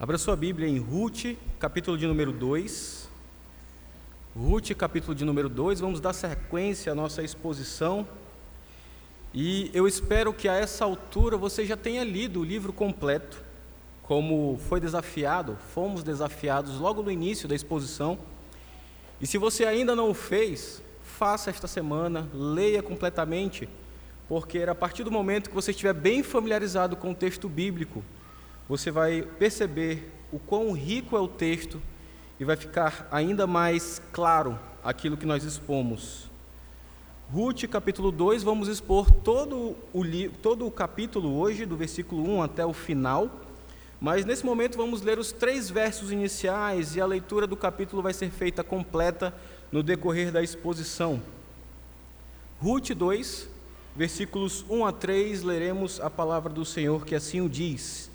Abra sua Bíblia em Ruth, capítulo de número 2. Ruth, capítulo de número 2, vamos dar sequência à nossa exposição. E eu espero que a essa altura você já tenha lido o livro completo, como foi desafiado, fomos desafiados logo no início da exposição. E se você ainda não o fez, faça esta semana, leia completamente, porque a partir do momento que você estiver bem familiarizado com o texto bíblico, você vai perceber o quão rico é o texto e vai ficar ainda mais claro aquilo que nós expomos. Ruth, capítulo 2, vamos expor todo o, todo o capítulo hoje, do versículo 1 até o final, mas nesse momento vamos ler os três versos iniciais e a leitura do capítulo vai ser feita completa no decorrer da exposição. Ruth 2, versículos 1 a 3, leremos a palavra do Senhor que assim o diz.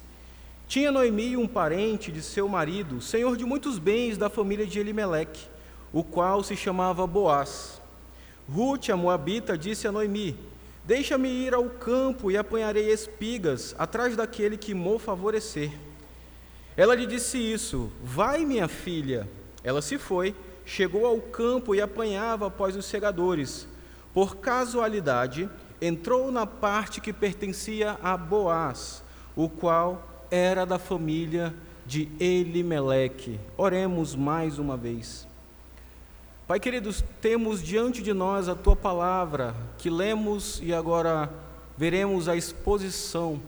Tinha Noemi um parente de seu marido, senhor de muitos bens da família de Elimeleque, o qual se chamava Boaz. Ruth, a moabita, disse a Noemi: Deixa-me ir ao campo e apanharei espigas atrás daquele que mo favorecer. Ela lhe disse isso: Vai, minha filha. Ela se foi, chegou ao campo e apanhava após os segadores. Por casualidade, entrou na parte que pertencia a Boaz, o qual era da família de Elimeleque. Oremos mais uma vez. Pai queridos, temos diante de nós a tua palavra que lemos e agora veremos a exposição.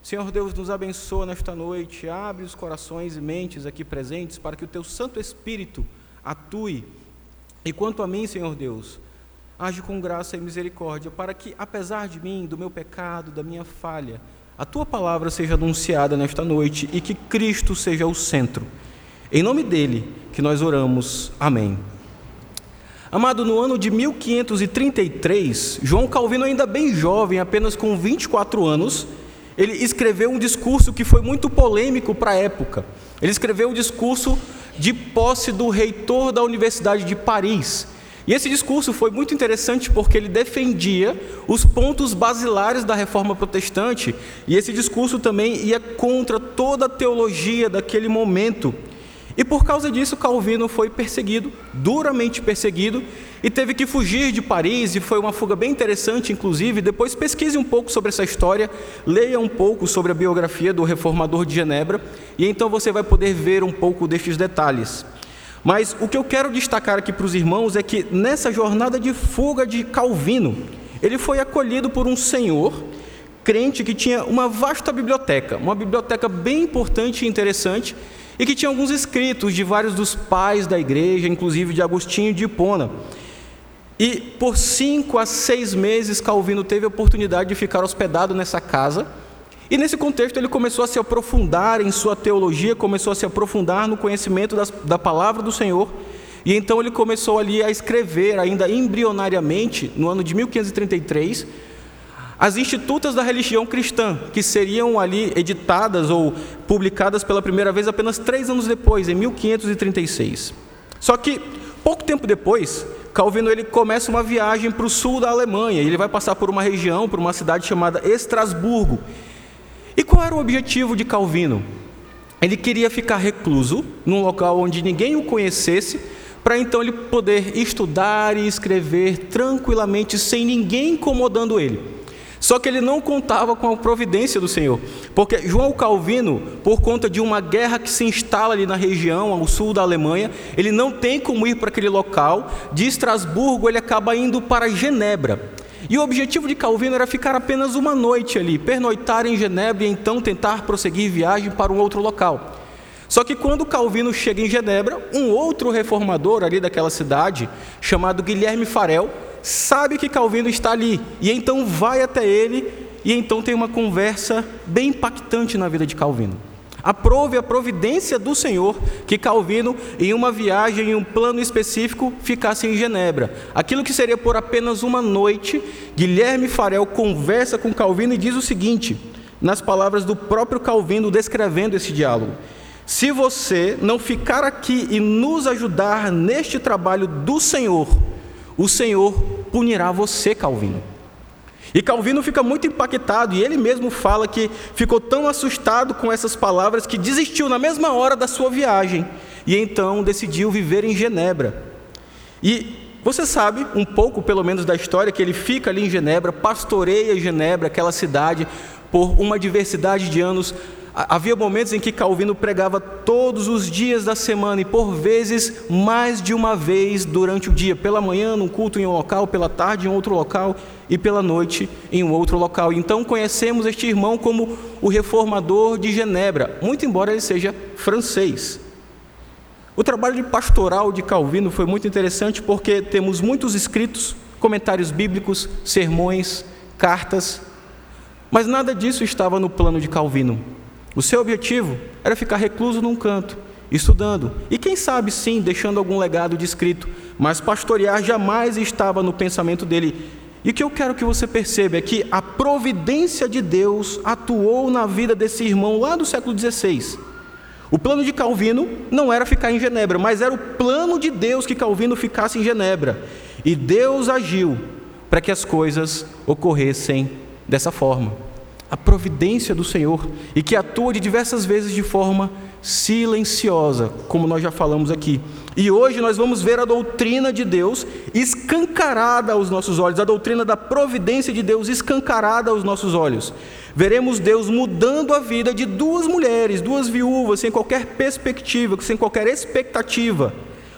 Senhor Deus, nos abençoa nesta noite, abre os corações e mentes aqui presentes para que o teu Santo Espírito atue. E quanto a mim, Senhor Deus, age com graça e misericórdia, para que, apesar de mim, do meu pecado, da minha falha, a tua palavra seja anunciada nesta noite e que Cristo seja o centro. Em nome dele que nós oramos. Amém. Amado, no ano de 1533, João Calvino, ainda bem jovem, apenas com 24 anos, ele escreveu um discurso que foi muito polêmico para a época. Ele escreveu um discurso de posse do reitor da Universidade de Paris, e esse discurso foi muito interessante porque ele defendia os pontos basilares da reforma protestante, e esse discurso também ia contra toda a teologia daquele momento. E por causa disso, Calvino foi perseguido, duramente perseguido, e teve que fugir de Paris, e foi uma fuga bem interessante, inclusive. Depois pesquise um pouco sobre essa história, leia um pouco sobre a biografia do reformador de Genebra, e então você vai poder ver um pouco destes detalhes. Mas o que eu quero destacar aqui para os irmãos é que nessa jornada de fuga de Calvino, ele foi acolhido por um senhor crente que tinha uma vasta biblioteca, uma biblioteca bem importante e interessante, e que tinha alguns escritos de vários dos pais da igreja, inclusive de Agostinho de Hipona. E por cinco a seis meses, Calvino teve a oportunidade de ficar hospedado nessa casa e nesse contexto ele começou a se aprofundar em sua teologia, começou a se aprofundar no conhecimento das, da palavra do Senhor, e então ele começou ali a escrever, ainda embrionariamente, no ano de 1533, as institutas da religião cristã, que seriam ali editadas ou publicadas pela primeira vez apenas três anos depois, em 1536. Só que, pouco tempo depois, Calvino ele começa uma viagem para o sul da Alemanha, ele vai passar por uma região, por uma cidade chamada Estrasburgo, e qual era o objetivo de Calvino? Ele queria ficar recluso, num local onde ninguém o conhecesse, para então ele poder estudar e escrever tranquilamente, sem ninguém incomodando ele. Só que ele não contava com a providência do Senhor, porque João Calvino, por conta de uma guerra que se instala ali na região, ao sul da Alemanha, ele não tem como ir para aquele local. De Estrasburgo, ele acaba indo para Genebra. E o objetivo de Calvino era ficar apenas uma noite ali, pernoitar em Genebra e então tentar prosseguir viagem para um outro local. Só que quando Calvino chega em Genebra, um outro reformador ali daquela cidade, chamado Guilherme Farel, sabe que Calvino está ali e então vai até ele e então tem uma conversa bem impactante na vida de Calvino. Aprove a providência do Senhor que Calvino, em uma viagem, em um plano específico, ficasse em Genebra. Aquilo que seria por apenas uma noite, Guilherme Farel conversa com Calvino e diz o seguinte, nas palavras do próprio Calvino, descrevendo esse diálogo: Se você não ficar aqui e nos ajudar neste trabalho do Senhor, o Senhor punirá você, Calvino. E Calvino fica muito impactado e ele mesmo fala que ficou tão assustado com essas palavras que desistiu na mesma hora da sua viagem e então decidiu viver em Genebra. E você sabe um pouco, pelo menos, da história que ele fica ali em Genebra, pastoreia Genebra, aquela cidade, por uma diversidade de anos Havia momentos em que Calvino pregava todos os dias da semana e por vezes mais de uma vez durante o dia, pela manhã num culto em um local, pela tarde em outro local e pela noite em um outro local. Então conhecemos este irmão como o reformador de Genebra, muito embora ele seja francês. O trabalho de pastoral de Calvino foi muito interessante porque temos muitos escritos, comentários bíblicos, sermões, cartas, mas nada disso estava no plano de Calvino. O seu objetivo era ficar recluso num canto, estudando, e quem sabe sim, deixando algum legado de escrito, mas pastorear jamais estava no pensamento dele. E o que eu quero que você perceba é que a providência de Deus atuou na vida desse irmão lá do século XVI. O plano de Calvino não era ficar em Genebra, mas era o plano de Deus que Calvino ficasse em Genebra. E Deus agiu para que as coisas ocorressem dessa forma a providência do Senhor e que atua de diversas vezes de forma silenciosa, como nós já falamos aqui. E hoje nós vamos ver a doutrina de Deus escancarada aos nossos olhos, a doutrina da providência de Deus escancarada aos nossos olhos. Veremos Deus mudando a vida de duas mulheres, duas viúvas, sem qualquer perspectiva, sem qualquer expectativa,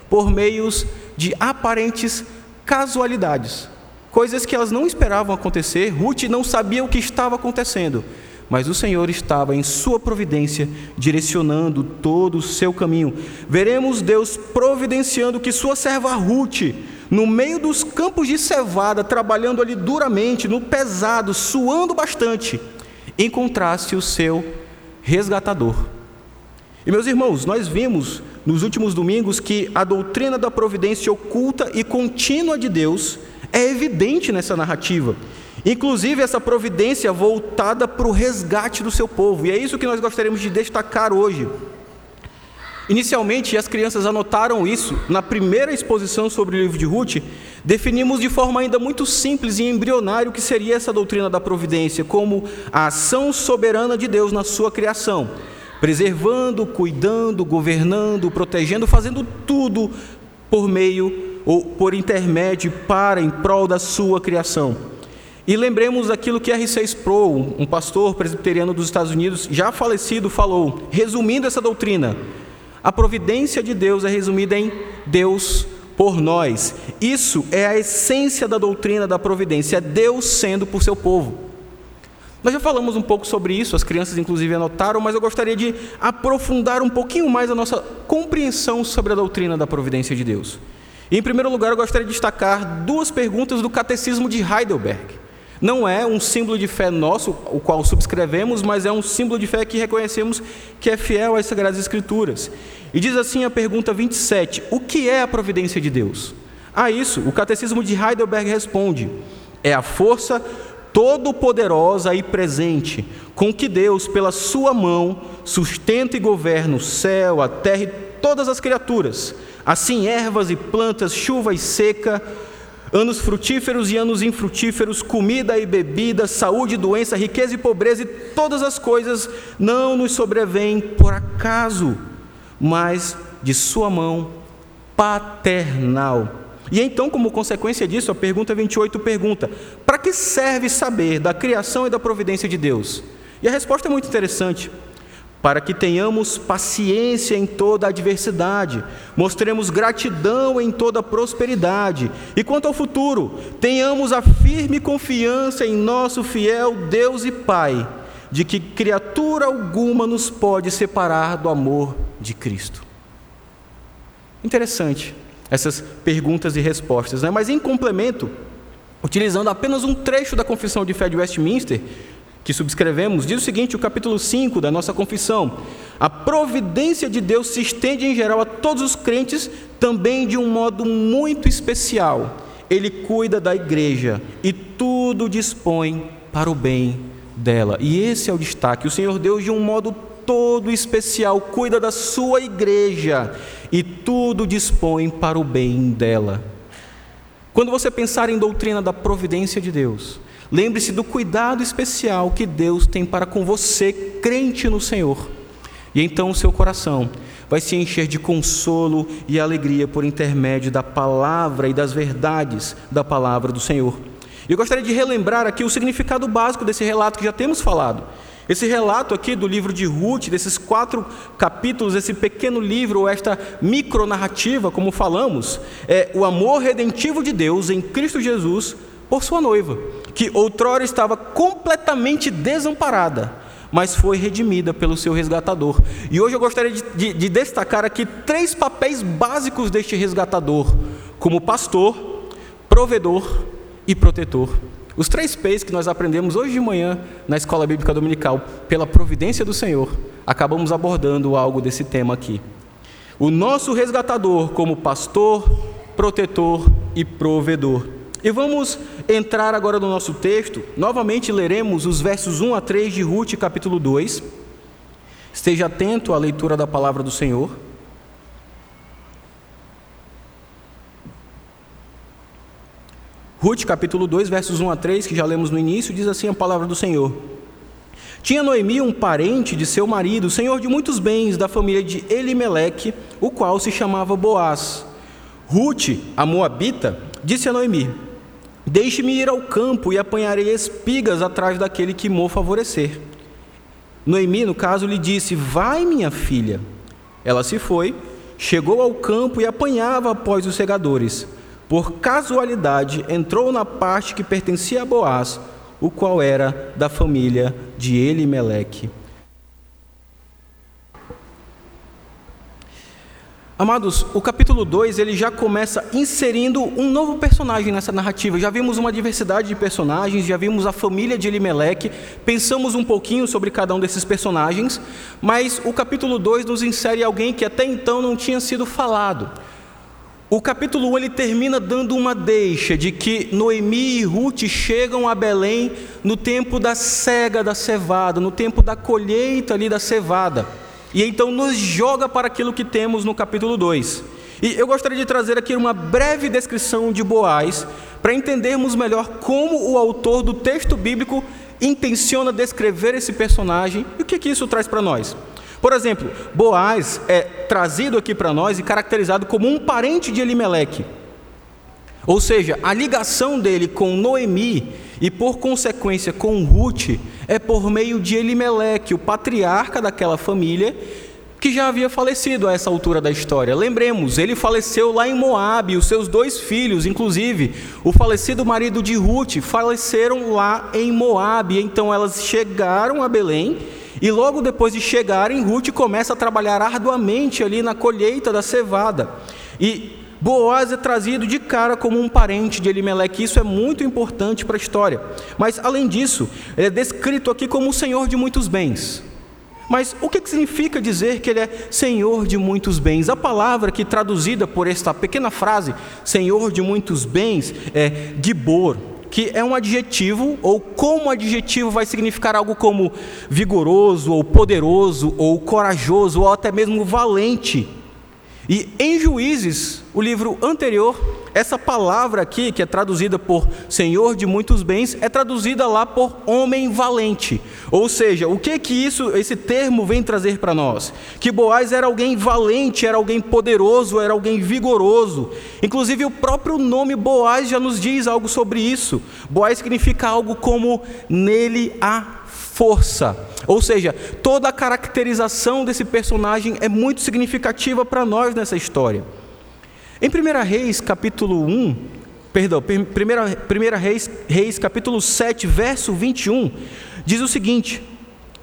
por meios de aparentes casualidades coisas que elas não esperavam acontecer. Ruth não sabia o que estava acontecendo, mas o Senhor estava em sua providência, direcionando todo o seu caminho. Veremos Deus providenciando que sua serva Ruth, no meio dos campos de cevada, trabalhando ali duramente, no pesado, suando bastante, encontrasse o seu resgatador. E meus irmãos, nós vimos nos últimos domingos que a doutrina da providência oculta e contínua de Deus é evidente nessa narrativa. Inclusive, essa providência voltada para o resgate do seu povo, e é isso que nós gostaríamos de destacar hoje. Inicialmente, as crianças anotaram isso na primeira exposição sobre o livro de Ruth. Definimos de forma ainda muito simples e embrionária o que seria essa doutrina da providência, como a ação soberana de Deus na sua criação, preservando, cuidando, governando, protegendo, fazendo tudo por meio ou por intermédio para em prol da sua criação. E lembremos aquilo que R.C. Sproul, um pastor presbiteriano dos Estados Unidos, já falecido, falou, resumindo essa doutrina: a providência de Deus é resumida em Deus por nós. Isso é a essência da doutrina da providência, é Deus sendo por seu povo. Nós já falamos um pouco sobre isso, as crianças inclusive anotaram, mas eu gostaria de aprofundar um pouquinho mais a nossa compreensão sobre a doutrina da providência de Deus. Em primeiro lugar, eu gostaria de destacar duas perguntas do Catecismo de Heidelberg. Não é um símbolo de fé nosso, o qual subscrevemos, mas é um símbolo de fé que reconhecemos que é fiel às Sagradas Escrituras. E diz assim a pergunta 27: O que é a providência de Deus? A isso, o Catecismo de Heidelberg responde: É a força todo-poderosa e presente, com que Deus, pela sua mão, sustenta e governa o céu, a terra e todas as criaturas Assim, ervas e plantas, chuva e seca, anos frutíferos e anos infrutíferos, comida e bebida, saúde e doença, riqueza e pobreza, e todas as coisas não nos sobrevêm por acaso, mas de Sua mão paternal. E então, como consequência disso, a pergunta 28 pergunta: para que serve saber da criação e da providência de Deus? E a resposta é muito interessante para que tenhamos paciência em toda adversidade, mostremos gratidão em toda prosperidade, e quanto ao futuro, tenhamos a firme confiança em nosso fiel Deus e Pai, de que criatura alguma nos pode separar do amor de Cristo. Interessante essas perguntas e respostas, né? mas em complemento, utilizando apenas um trecho da Confissão de Fé de Westminster, que subscrevemos, diz o seguinte: o capítulo 5 da nossa confissão. A providência de Deus se estende em geral a todos os crentes, também de um modo muito especial. Ele cuida da igreja e tudo dispõe para o bem dela. E esse é o destaque. O Senhor Deus, de um modo todo especial, cuida da sua igreja e tudo dispõe para o bem dela. Quando você pensar em doutrina da providência de Deus, Lembre-se do cuidado especial que Deus tem para com você, crente no Senhor. E então o seu coração vai se encher de consolo e alegria por intermédio da palavra e das verdades da palavra do Senhor. Eu gostaria de relembrar aqui o significado básico desse relato que já temos falado. Esse relato aqui do livro de Ruth, desses quatro capítulos, esse pequeno livro, ou esta micronarrativa, como falamos, é o amor redentivo de Deus em Cristo Jesus por sua noiva, que outrora estava completamente desamparada, mas foi redimida pelo seu resgatador. E hoje eu gostaria de, de, de destacar aqui três papéis básicos deste resgatador: como pastor, provedor e protetor. Os três P's que nós aprendemos hoje de manhã na escola bíblica dominical, pela providência do Senhor, acabamos abordando algo desse tema aqui. O nosso resgatador, como pastor, protetor e provedor. E vamos entrar agora no nosso texto. Novamente leremos os versos 1 a 3 de Ruth, capítulo 2. Esteja atento à leitura da palavra do Senhor. Ruth, capítulo 2, versos 1 a 3, que já lemos no início, diz assim a palavra do Senhor. Tinha Noemi um parente de seu marido, senhor de muitos bens, da família de Elimeleque, o qual se chamava Boaz. Ruth, a moabita, disse a Noemi: Deixe-me ir ao campo e apanharei espigas atrás daquele que me favorecer. Noemi, no caso, lhe disse: Vai, minha filha. Ela se foi, chegou ao campo e apanhava após os segadores. Por casualidade, entrou na parte que pertencia a Boaz, o qual era da família de Elimeleque. Amados, o capítulo 2 ele já começa inserindo um novo personagem nessa narrativa. Já vimos uma diversidade de personagens, já vimos a família de Elimelec, pensamos um pouquinho sobre cada um desses personagens, mas o capítulo 2 nos insere alguém que até então não tinha sido falado. O capítulo 1 ele termina dando uma deixa de que Noemi e Ruth chegam a Belém no tempo da cega da cevada, no tempo da colheita ali da cevada. E então nos joga para aquilo que temos no capítulo 2. E eu gostaria de trazer aqui uma breve descrição de Boaz, para entendermos melhor como o autor do texto bíblico intenciona descrever esse personagem e o que, que isso traz para nós. Por exemplo, Boaz é trazido aqui para nós e caracterizado como um parente de Elimeleque. Ou seja, a ligação dele com Noemi e por consequência com Ruth é por meio de Elimeleque, o patriarca daquela família, que já havia falecido a essa altura da história. Lembremos, ele faleceu lá em Moabe, os seus dois filhos, inclusive, o falecido marido de Ruth, faleceram lá em Moabe. Então elas chegaram a Belém e logo depois de chegarem, Ruth começa a trabalhar arduamente ali na colheita da cevada. E Boaz é trazido de cara como um parente de Elimeleque, isso é muito importante para a história. Mas, além disso, ele é descrito aqui como o senhor de muitos bens. Mas o que significa dizer que ele é senhor de muitos bens? A palavra que traduzida por esta pequena frase, senhor de muitos bens, é gibor, que é um adjetivo, ou como adjetivo vai significar algo como vigoroso, ou poderoso, ou corajoso, ou até mesmo valente. E em Juízes, o livro anterior, essa palavra aqui, que é traduzida por Senhor de muitos bens, é traduzida lá por homem valente. Ou seja, o que que isso, esse termo vem trazer para nós? Que Boaz era alguém valente, era alguém poderoso, era alguém vigoroso. Inclusive o próprio nome Boaz já nos diz algo sobre isso. Boaz significa algo como nele há força. Ou seja, toda a caracterização desse personagem é muito significativa para nós nessa história. Em 1 Reis, capítulo 1, perdão, 1 Reis, Reis, capítulo 7, verso 21, diz o seguinte: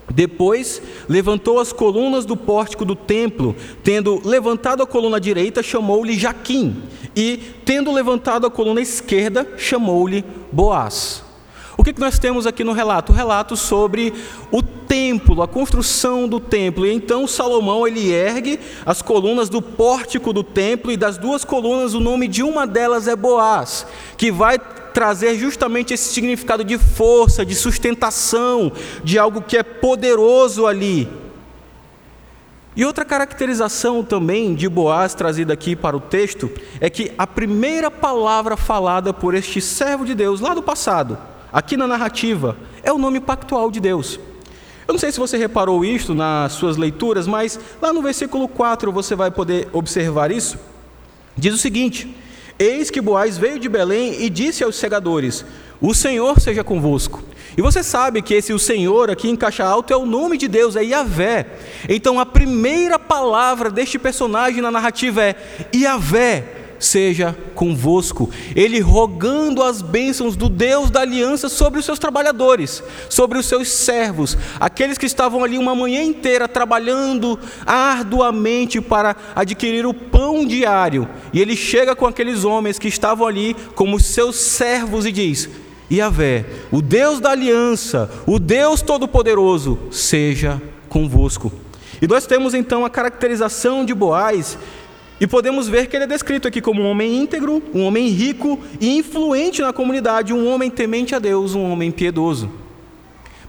depois levantou as colunas do pórtico do templo, tendo levantado a coluna direita, chamou-lhe Jaquim, e tendo levantado a coluna esquerda, chamou-lhe Boaz. O que, nós temos aqui no relato? O relato sobre o templo, a construção do templo. E então Salomão ele ergue as colunas do pórtico do templo e das duas colunas o nome de uma delas é Boaz, que vai trazer justamente esse significado de força, de sustentação, de algo que é poderoso ali. E outra caracterização também de Boaz trazida aqui para o texto é que a primeira palavra falada por este servo de Deus lá do passado aqui na narrativa, é o nome pactual de Deus. Eu não sei se você reparou isto nas suas leituras, mas lá no versículo 4 você vai poder observar isso. Diz o seguinte: Eis que Boaz veio de Belém e disse aos segadores: O Senhor seja convosco. E você sabe que esse o Senhor aqui em caixa alta é o nome de Deus, é Yahvé. Então a primeira palavra deste personagem na narrativa é Yahvé seja convosco. Ele rogando as bênçãos do Deus da aliança sobre os seus trabalhadores, sobre os seus servos, aqueles que estavam ali uma manhã inteira trabalhando arduamente para adquirir o pão diário. E ele chega com aqueles homens que estavam ali como seus servos e diz: Yahvé, o Deus da aliança, o Deus todo-poderoso, seja convosco. E nós temos então a caracterização de Boaz e podemos ver que ele é descrito aqui como um homem íntegro, um homem rico e influente na comunidade, um homem temente a Deus, um homem piedoso.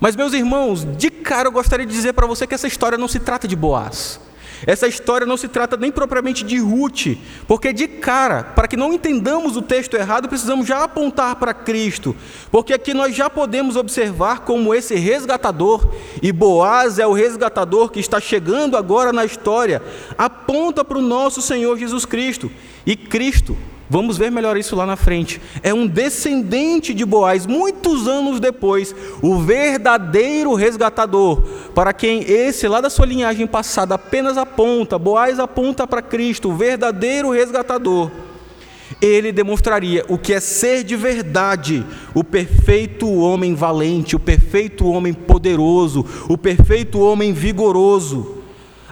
Mas, meus irmãos, de cara eu gostaria de dizer para você que essa história não se trata de Boaz. Essa história não se trata nem propriamente de Ruth, porque de cara, para que não entendamos o texto errado, precisamos já apontar para Cristo, porque aqui nós já podemos observar como esse resgatador, e Boaz é o resgatador que está chegando agora na história, aponta para o nosso Senhor Jesus Cristo, e Cristo Vamos ver melhor isso lá na frente. É um descendente de Boaz, muitos anos depois, o verdadeiro resgatador, para quem esse lá da sua linhagem passada apenas aponta, Boaz aponta para Cristo, o verdadeiro resgatador. Ele demonstraria o que é ser de verdade o perfeito homem valente, o perfeito homem poderoso, o perfeito homem vigoroso.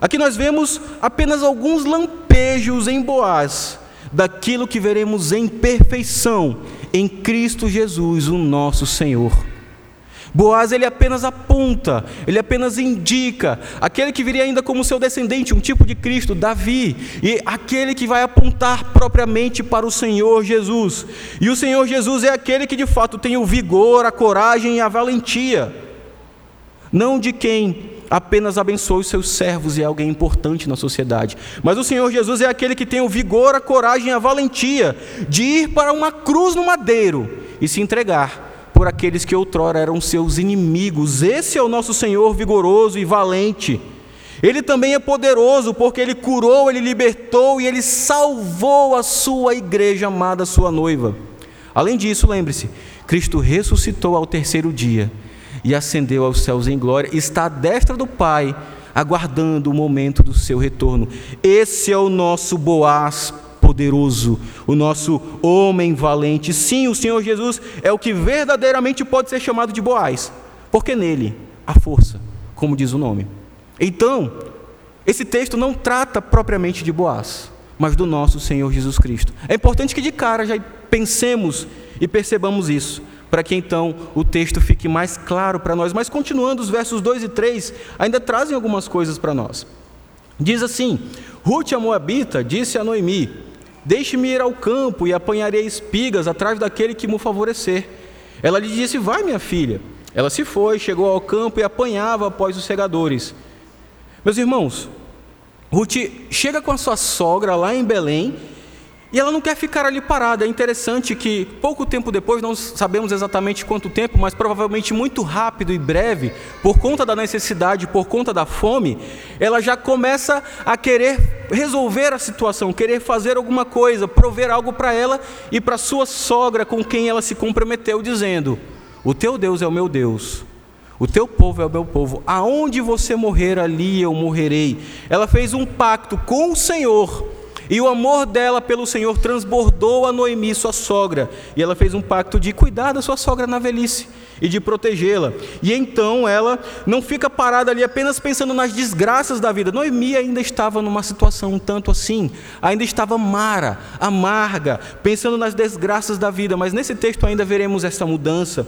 Aqui nós vemos apenas alguns lampejos em Boaz daquilo que veremos em perfeição em Cristo Jesus, o nosso Senhor. Boaz ele apenas aponta, ele apenas indica aquele que viria ainda como seu descendente, um tipo de Cristo, Davi, e aquele que vai apontar propriamente para o Senhor Jesus. E o Senhor Jesus é aquele que de fato tem o vigor, a coragem e a valentia, não de quem apenas abençoa os seus servos e é alguém importante na sociedade. Mas o Senhor Jesus é aquele que tem o vigor, a coragem a valentia de ir para uma cruz no madeiro e se entregar por aqueles que outrora eram seus inimigos. Esse é o nosso Senhor vigoroso e valente. Ele também é poderoso porque ele curou, ele libertou e ele salvou a sua igreja amada, sua noiva. Além disso, lembre-se, Cristo ressuscitou ao terceiro dia e ascendeu aos céus em glória, está à destra do Pai, aguardando o momento do seu retorno. Esse é o nosso Boaz poderoso, o nosso homem valente. Sim, o Senhor Jesus é o que verdadeiramente pode ser chamado de Boaz, porque nele há força, como diz o nome. Então, esse texto não trata propriamente de Boaz, mas do nosso Senhor Jesus Cristo. É importante que de cara já pensemos e percebamos isso para que então o texto fique mais claro para nós. Mas continuando, os versos 2 e 3 ainda trazem algumas coisas para nós. Diz assim: Ruth, a Moabita, disse a Noemi: Deixe-me ir ao campo e apanharei espigas atrás daquele que me favorecer. Ela lhe disse: Vai, minha filha. Ela se foi, chegou ao campo e apanhava após os segadores. Meus irmãos, Ruth chega com a sua sogra lá em Belém e ela não quer ficar ali parada. É interessante que pouco tempo depois, não sabemos exatamente quanto tempo, mas provavelmente muito rápido e breve, por conta da necessidade, por conta da fome, ela já começa a querer resolver a situação, querer fazer alguma coisa, prover algo para ela e para sua sogra com quem ela se comprometeu, dizendo: O teu Deus é o meu Deus. O teu povo é o meu povo. Aonde você morrer, ali eu morrerei. Ela fez um pacto com o Senhor e o amor dela pelo Senhor transbordou a Noemi, sua sogra, e ela fez um pacto de cuidar da sua sogra na velhice e de protegê-la. E então ela não fica parada ali apenas pensando nas desgraças da vida. Noemi ainda estava numa situação um tanto assim, ainda estava mara, amarga, pensando nas desgraças da vida, mas nesse texto ainda veremos essa mudança.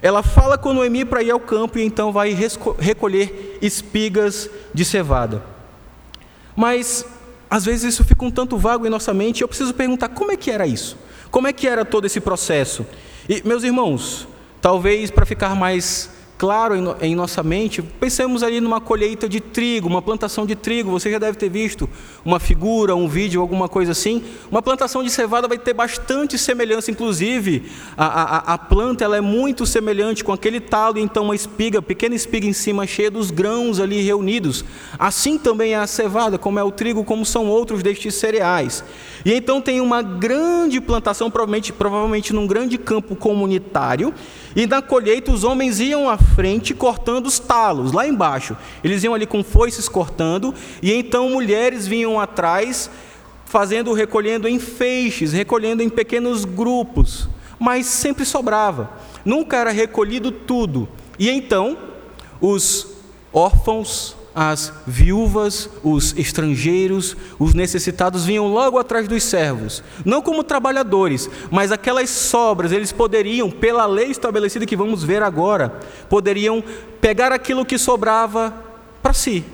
Ela fala com Noemi para ir ao campo e então vai recolher espigas de cevada. Mas às vezes isso fica um tanto vago em nossa mente eu preciso perguntar como é que era isso? Como é que era todo esse processo? E, meus irmãos, talvez para ficar mais claro em, nossa mente, pensemos ali numa colheita de trigo, uma plantação de trigo. Você já deve ter visto uma figura, um vídeo, alguma coisa assim. Uma plantação de cevada vai ter bastante semelhança, inclusive a, a, a planta ela é muito semelhante com aquele talo, então uma espiga, pequena espiga em cima, cheia dos grãos ali reunidos. Assim também é a cevada, como é o trigo, como são outros destes cereais. E então tem uma grande plantação, provavelmente, provavelmente num grande campo comunitário, e na colheita os homens iam à frente cortando os talos, lá embaixo. Eles iam ali com foices cortando, e então mulheres vinham atrás, fazendo, recolhendo em feixes, recolhendo em pequenos grupos, mas sempre sobrava. Nunca era recolhido tudo. E então os órfãos, as viúvas, os estrangeiros, os necessitados vinham logo atrás dos servos, não como trabalhadores, mas aquelas sobras, eles poderiam, pela lei estabelecida que vamos ver agora, poderiam pegar aquilo que sobrava para si,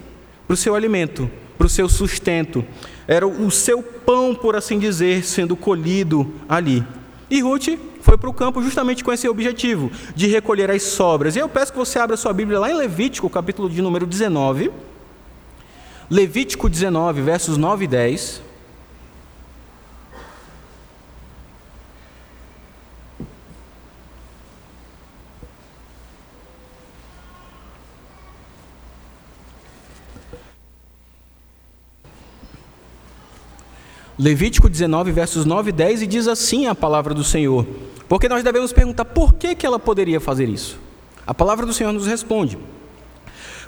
para o seu alimento, para o seu sustento. Era o seu pão, por assim dizer, sendo colhido ali. E Ruth foi para o campo justamente com esse objetivo, de recolher as sobras. E eu peço que você abra sua Bíblia lá em Levítico, capítulo de número 19. Levítico 19, versos 9 e 10. Levítico 19, versos 9 e 10, e diz assim a palavra do Senhor: porque nós devemos perguntar por que, que ela poderia fazer isso. A palavra do Senhor nos responde: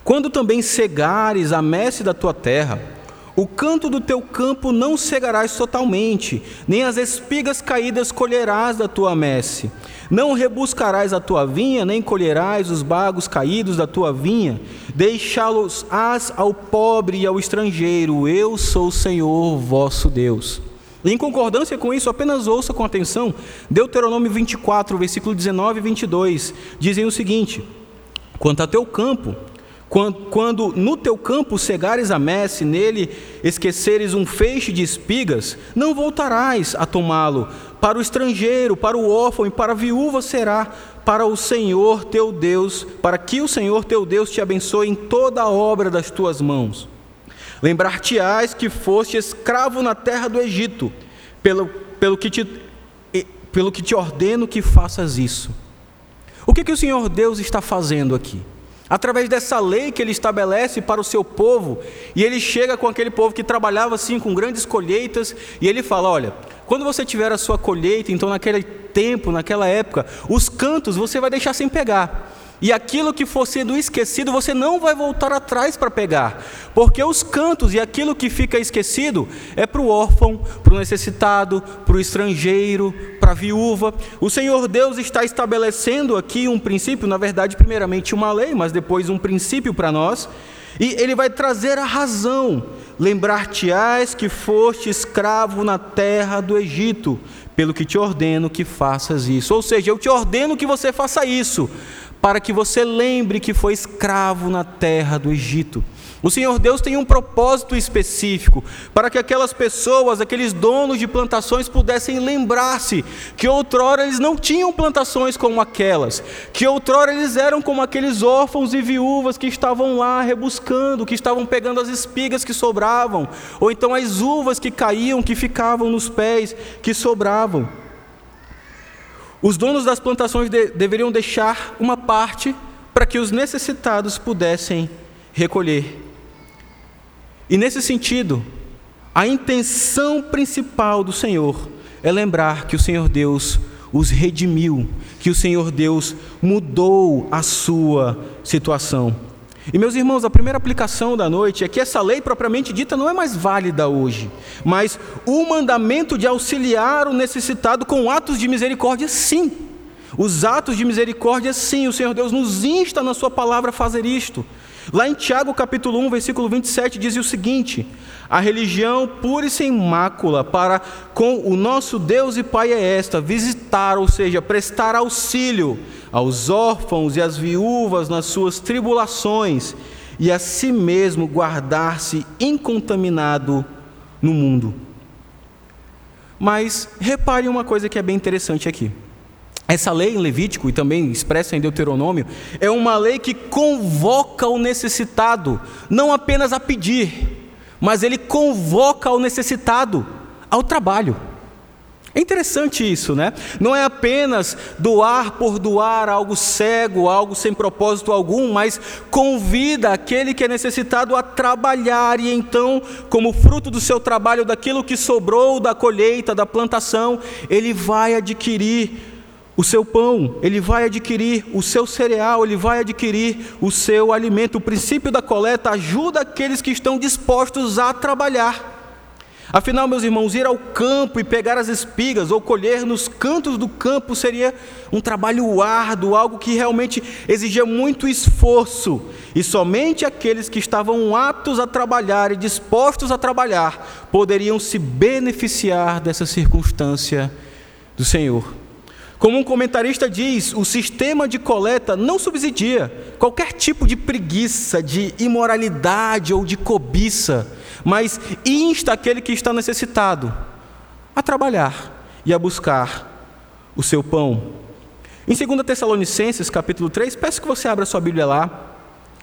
Quando também cegares a messe da tua terra, o canto do teu campo não cegarás totalmente, nem as espigas caídas colherás da tua messe. Não rebuscarás a tua vinha, nem colherás os bagos caídos da tua vinha. Deixá-los-ás ao pobre e ao estrangeiro. Eu sou o Senhor vosso Deus. Em concordância com isso, apenas ouça com atenção Deuteronômio 24, versículo 19 e 22, dizem o seguinte: Quanto a teu campo, quando, quando no teu campo cegares a messe, nele esqueceres um feixe de espigas, não voltarás a tomá-lo. Para o estrangeiro, para o órfão e para a viúva será para o Senhor teu Deus, para que o Senhor teu Deus te abençoe em toda a obra das tuas mãos. Lembrar-te-ás que foste escravo na terra do Egito, pelo, pelo, que te, pelo que te ordeno que faças isso. O que, que o Senhor Deus está fazendo aqui? Através dessa lei que ele estabelece para o seu povo, e ele chega com aquele povo que trabalhava assim com grandes colheitas, e ele fala: Olha, quando você tiver a sua colheita, então naquele tempo, naquela época, os cantos você vai deixar sem pegar. E aquilo que for sendo esquecido, você não vai voltar atrás para pegar, porque os cantos e aquilo que fica esquecido é para o órfão, para o necessitado, para o estrangeiro, para a viúva. O Senhor Deus está estabelecendo aqui um princípio, na verdade, primeiramente uma lei, mas depois um princípio para nós, e ele vai trazer a razão. Lembrar-te-ás que foste escravo na terra do Egito, pelo que te ordeno que faças isso. Ou seja, eu te ordeno que você faça isso para que você lembre que foi escravo na terra do Egito. O Senhor Deus tem um propósito específico para que aquelas pessoas, aqueles donos de plantações pudessem lembrar-se que outrora eles não tinham plantações como aquelas, que outrora eles eram como aqueles órfãos e viúvas que estavam lá rebuscando, que estavam pegando as espigas que sobravam, ou então as uvas que caíam, que ficavam nos pés, que sobravam. Os donos das plantações de, deveriam deixar uma parte para que os necessitados pudessem recolher. E nesse sentido, a intenção principal do Senhor é lembrar que o Senhor Deus os redimiu, que o Senhor Deus mudou a sua situação. E meus irmãos, a primeira aplicação da noite é que essa lei propriamente dita não é mais válida hoje, mas o mandamento de auxiliar o necessitado com atos de misericórdia, sim. Os atos de misericórdia, sim, o Senhor Deus nos insta na Sua palavra a fazer isto. Lá em Tiago capítulo 1, versículo 27, diz o seguinte: A religião pura e sem mácula para com o nosso Deus e Pai é esta: visitar, ou seja, prestar auxílio aos órfãos e às viúvas nas suas tribulações, e a si mesmo guardar-se incontaminado no mundo. Mas repare uma coisa que é bem interessante aqui. essa lei em Levítico e também expressa em Deuteronômio é uma lei que convoca o necessitado, não apenas a pedir, mas ele convoca o necessitado ao trabalho. É interessante isso, né? Não é apenas doar por doar algo cego, algo sem propósito algum, mas convida aquele que é necessitado a trabalhar e então, como fruto do seu trabalho, daquilo que sobrou da colheita, da plantação, ele vai adquirir o seu pão, ele vai adquirir o seu cereal, ele vai adquirir o seu alimento. O princípio da coleta ajuda aqueles que estão dispostos a trabalhar. Afinal, meus irmãos, ir ao campo e pegar as espigas ou colher nos cantos do campo seria um trabalho árduo, algo que realmente exigia muito esforço. E somente aqueles que estavam aptos a trabalhar e dispostos a trabalhar poderiam se beneficiar dessa circunstância do Senhor. Como um comentarista diz, o sistema de coleta não subsidia qualquer tipo de preguiça, de imoralidade ou de cobiça mas insta aquele que está necessitado a trabalhar e a buscar o seu pão. Em 2 Tessalonicenses, capítulo 3, peço que você abra sua Bíblia lá.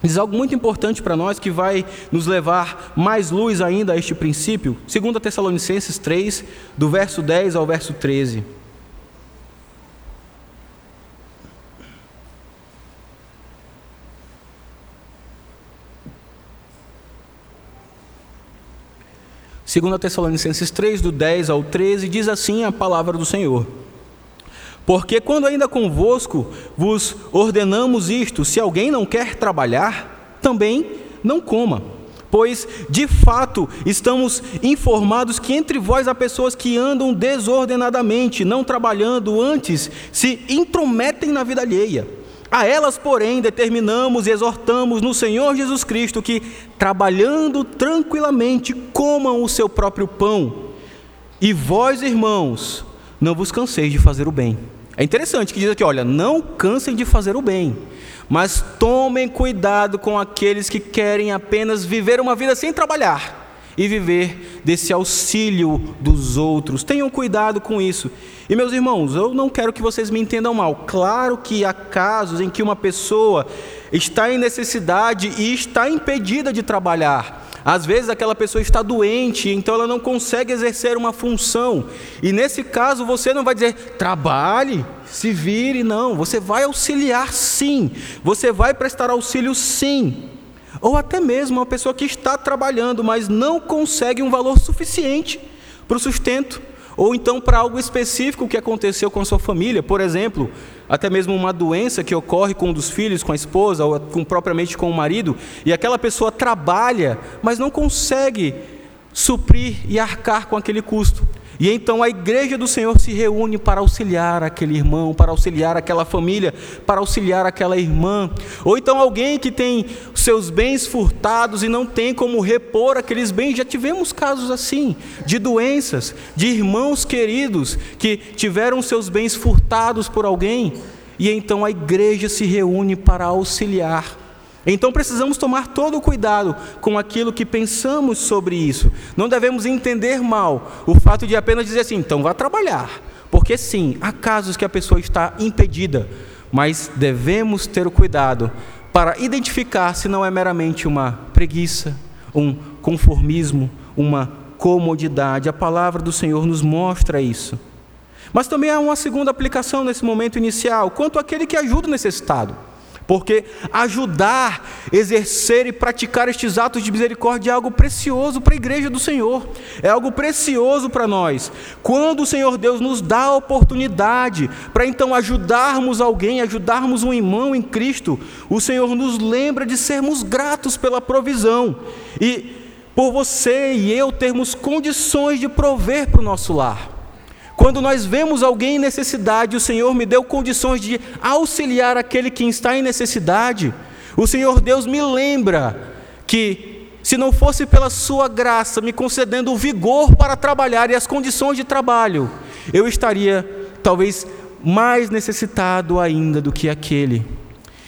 Diz algo muito importante para nós que vai nos levar mais luz ainda a este princípio. 2 Tessalonicenses 3, do verso 10 ao verso 13. 2 Tessalonicenses 3, do 10 ao 13, diz assim a palavra do Senhor. Porque quando ainda convosco vos ordenamos isto, se alguém não quer trabalhar, também não coma. Pois, de fato, estamos informados que entre vós há pessoas que andam desordenadamente, não trabalhando, antes se intrometem na vida alheia a elas, porém, determinamos e exortamos no Senhor Jesus Cristo que, trabalhando tranquilamente, comam o seu próprio pão. E vós, irmãos, não vos canseis de fazer o bem. É interessante que diz aqui, olha, não cansem de fazer o bem, mas tomem cuidado com aqueles que querem apenas viver uma vida sem trabalhar e viver desse auxílio dos outros. Tenham cuidado com isso. E meus irmãos, eu não quero que vocês me entendam mal. Claro que há casos em que uma pessoa está em necessidade e está impedida de trabalhar. Às vezes aquela pessoa está doente, então ela não consegue exercer uma função. E nesse caso você não vai dizer trabalhe, se vire, não. Você vai auxiliar sim. Você vai prestar auxílio sim. Ou até mesmo uma pessoa que está trabalhando, mas não consegue um valor suficiente para o sustento, ou então para algo específico que aconteceu com a sua família, por exemplo, até mesmo uma doença que ocorre com um dos filhos, com a esposa, ou com, propriamente com o marido, e aquela pessoa trabalha, mas não consegue suprir e arcar com aquele custo. E então a igreja do Senhor se reúne para auxiliar aquele irmão, para auxiliar aquela família, para auxiliar aquela irmã. Ou então alguém que tem seus bens furtados e não tem como repor aqueles bens. Já tivemos casos assim, de doenças, de irmãos queridos que tiveram seus bens furtados por alguém. E então a igreja se reúne para auxiliar então precisamos tomar todo o cuidado com aquilo que pensamos sobre isso. Não devemos entender mal o fato de apenas dizer assim, então vá trabalhar. Porque sim, há casos que a pessoa está impedida, mas devemos ter o cuidado para identificar se não é meramente uma preguiça, um conformismo, uma comodidade. A palavra do Senhor nos mostra isso. Mas também há uma segunda aplicação nesse momento inicial, quanto àquele que ajuda o necessitado. Porque ajudar, exercer e praticar estes atos de misericórdia é algo precioso para a igreja do Senhor, é algo precioso para nós. Quando o Senhor Deus nos dá a oportunidade para então ajudarmos alguém, ajudarmos um irmão em Cristo, o Senhor nos lembra de sermos gratos pela provisão e por você e eu termos condições de prover para o nosso lar. Quando nós vemos alguém em necessidade, o Senhor me deu condições de auxiliar aquele que está em necessidade. O Senhor Deus me lembra que, se não fosse pela Sua graça me concedendo o vigor para trabalhar e as condições de trabalho, eu estaria talvez mais necessitado ainda do que aquele.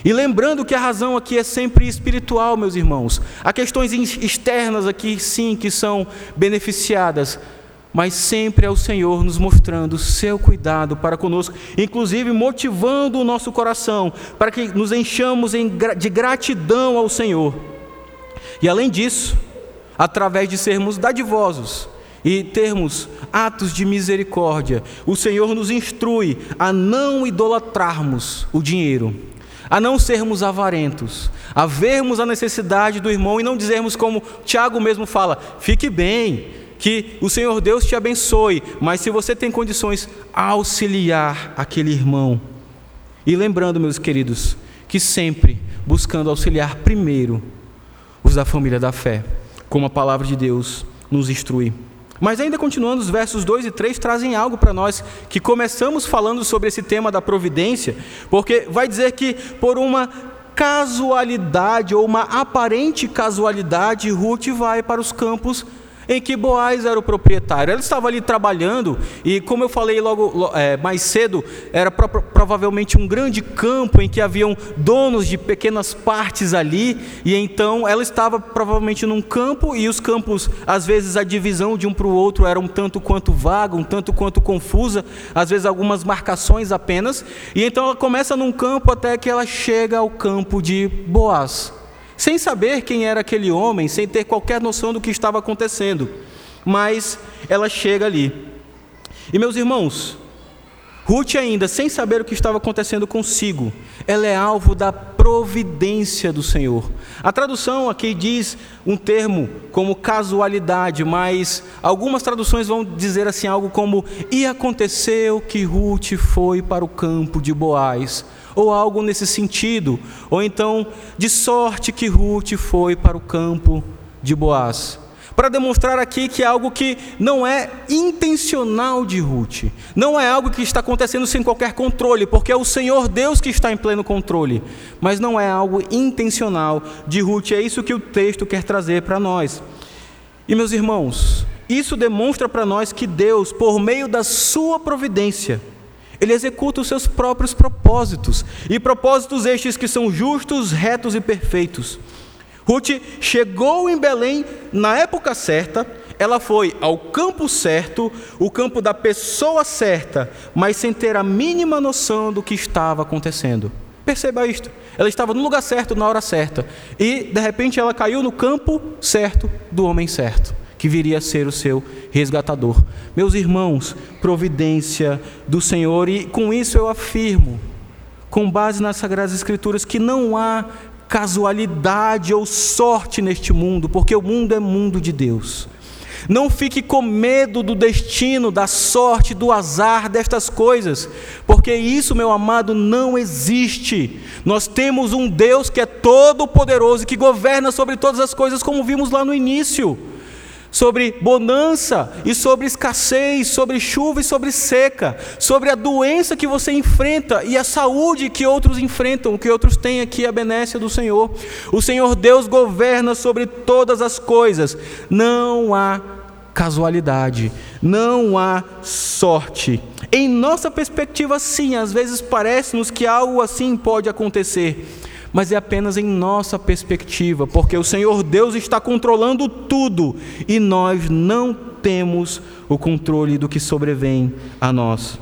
E lembrando que a razão aqui é sempre espiritual, meus irmãos. Há questões externas aqui, sim, que são beneficiadas, mas sempre é o Senhor nos mostrando o seu cuidado para conosco, inclusive motivando o nosso coração para que nos enchamos de gratidão ao Senhor. E além disso, através de sermos dadivosos e termos atos de misericórdia, o Senhor nos instrui a não idolatrarmos o dinheiro, a não sermos avarentos, a vermos a necessidade do irmão e não dizermos como Tiago mesmo fala: fique bem, que o Senhor Deus te abençoe, mas se você tem condições, auxiliar aquele irmão. E lembrando, meus queridos, que sempre buscando auxiliar primeiro os da família da fé, como a palavra de Deus nos instrui. Mas ainda continuando, os versos 2 e 3 trazem algo para nós que começamos falando sobre esse tema da providência, porque vai dizer que por uma casualidade ou uma aparente casualidade, Ruth vai para os campos em que Boaz era o proprietário. Ele estava ali trabalhando e, como eu falei logo é, mais cedo, era pro, provavelmente um grande campo em que haviam donos de pequenas partes ali. E então ela estava provavelmente num campo e os campos, às vezes a divisão de um para o outro era um tanto quanto vaga, um tanto quanto confusa, às vezes algumas marcações apenas. E então ela começa num campo até que ela chega ao campo de Boaz sem saber quem era aquele homem, sem ter qualquer noção do que estava acontecendo. Mas ela chega ali. E meus irmãos, Ruth, ainda sem saber o que estava acontecendo consigo, ela é alvo da providência do Senhor. A tradução aqui diz um termo como casualidade, mas algumas traduções vão dizer assim algo como: E aconteceu que Ruth foi para o campo de Boaz ou algo nesse sentido, ou então, de sorte que Ruth foi para o campo de Boaz. Para demonstrar aqui que é algo que não é intencional de Ruth, não é algo que está acontecendo sem qualquer controle, porque é o Senhor Deus que está em pleno controle, mas não é algo intencional de Ruth, é isso que o texto quer trazer para nós. E meus irmãos, isso demonstra para nós que Deus, por meio da sua providência, ele executa os seus próprios propósitos, e propósitos estes que são justos, retos e perfeitos. Ruth chegou em Belém na época certa, ela foi ao campo certo, o campo da pessoa certa, mas sem ter a mínima noção do que estava acontecendo. Perceba isto. Ela estava no lugar certo, na hora certa, e de repente ela caiu no campo certo do homem certo que viria a ser o seu resgatador. Meus irmãos, providência do Senhor, e com isso eu afirmo, com base nas Sagradas Escrituras, que não há casualidade ou sorte neste mundo, porque o mundo é mundo de Deus. Não fique com medo do destino, da sorte, do azar, destas coisas, porque isso, meu amado, não existe. Nós temos um Deus que é todo-poderoso e que governa sobre todas as coisas, como vimos lá no início sobre bonança e sobre escassez, sobre chuva e sobre seca, sobre a doença que você enfrenta e a saúde que outros enfrentam, que outros têm aqui a benécia do Senhor. O Senhor Deus governa sobre todas as coisas. Não há casualidade, não há sorte. Em nossa perspectiva, sim, às vezes parece-nos que algo assim pode acontecer mas é apenas em nossa perspectiva, porque o Senhor Deus está controlando tudo e nós não temos o controle do que sobrevém a nós.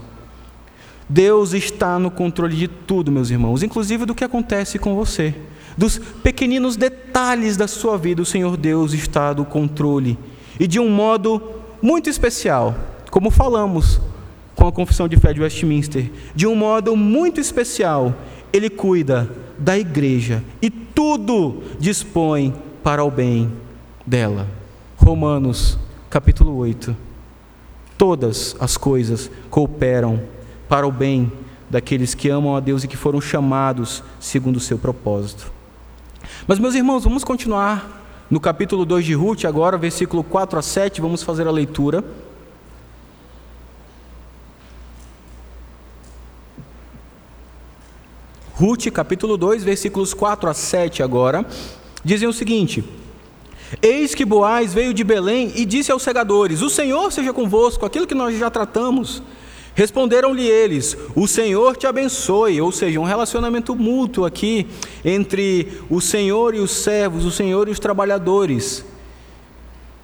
Deus está no controle de tudo, meus irmãos, inclusive do que acontece com você. Dos pequeninos detalhes da sua vida, o Senhor Deus está no controle. E de um modo muito especial, como falamos com a confissão de fé de Westminster, de um modo muito especial, Ele cuida da igreja e tudo dispõe para o bem dela. Romanos capítulo 8. Todas as coisas cooperam para o bem daqueles que amam a Deus e que foram chamados segundo o seu propósito. Mas, meus irmãos, vamos continuar no capítulo 2 de Ruth, agora, versículo 4 a 7, vamos fazer a leitura. Ruth, capítulo 2, versículos 4 a 7 agora, dizem o seguinte: Eis que Boaz veio de Belém e disse aos segadores: O Senhor seja convosco, aquilo que nós já tratamos. Responderam-lhe eles: O Senhor te abençoe, ou seja, um relacionamento mútuo aqui entre o Senhor e os servos, o Senhor e os trabalhadores.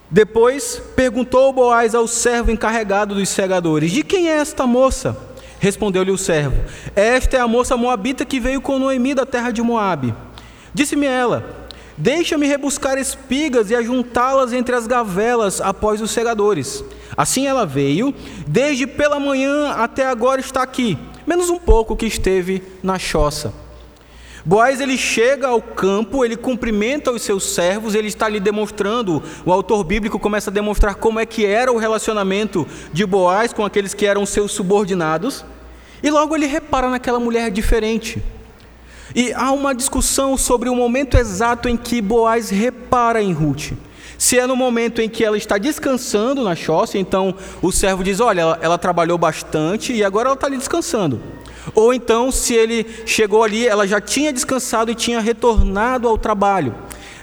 Depois perguntou Boaz ao servo encarregado dos segadores: De quem é esta moça? Respondeu-lhe o servo: Esta é a moça moabita que veio com Noemi da terra de Moabe. Disse-me ela: Deixa-me rebuscar espigas e ajuntá-las entre as gavelas após os segadores. Assim ela veio, desde pela manhã até agora está aqui, menos um pouco que esteve na choça. Boaz ele chega ao campo, ele cumprimenta os seus servos, ele está ali demonstrando, o autor bíblico começa a demonstrar como é que era o relacionamento de Boaz com aqueles que eram seus subordinados, e logo ele repara naquela mulher diferente. E há uma discussão sobre o momento exato em que Boaz repara em Ruth. Se é no momento em que ela está descansando na choça, então o servo diz: Olha, ela, ela trabalhou bastante e agora ela está ali descansando. Ou então, se ele chegou ali, ela já tinha descansado e tinha retornado ao trabalho.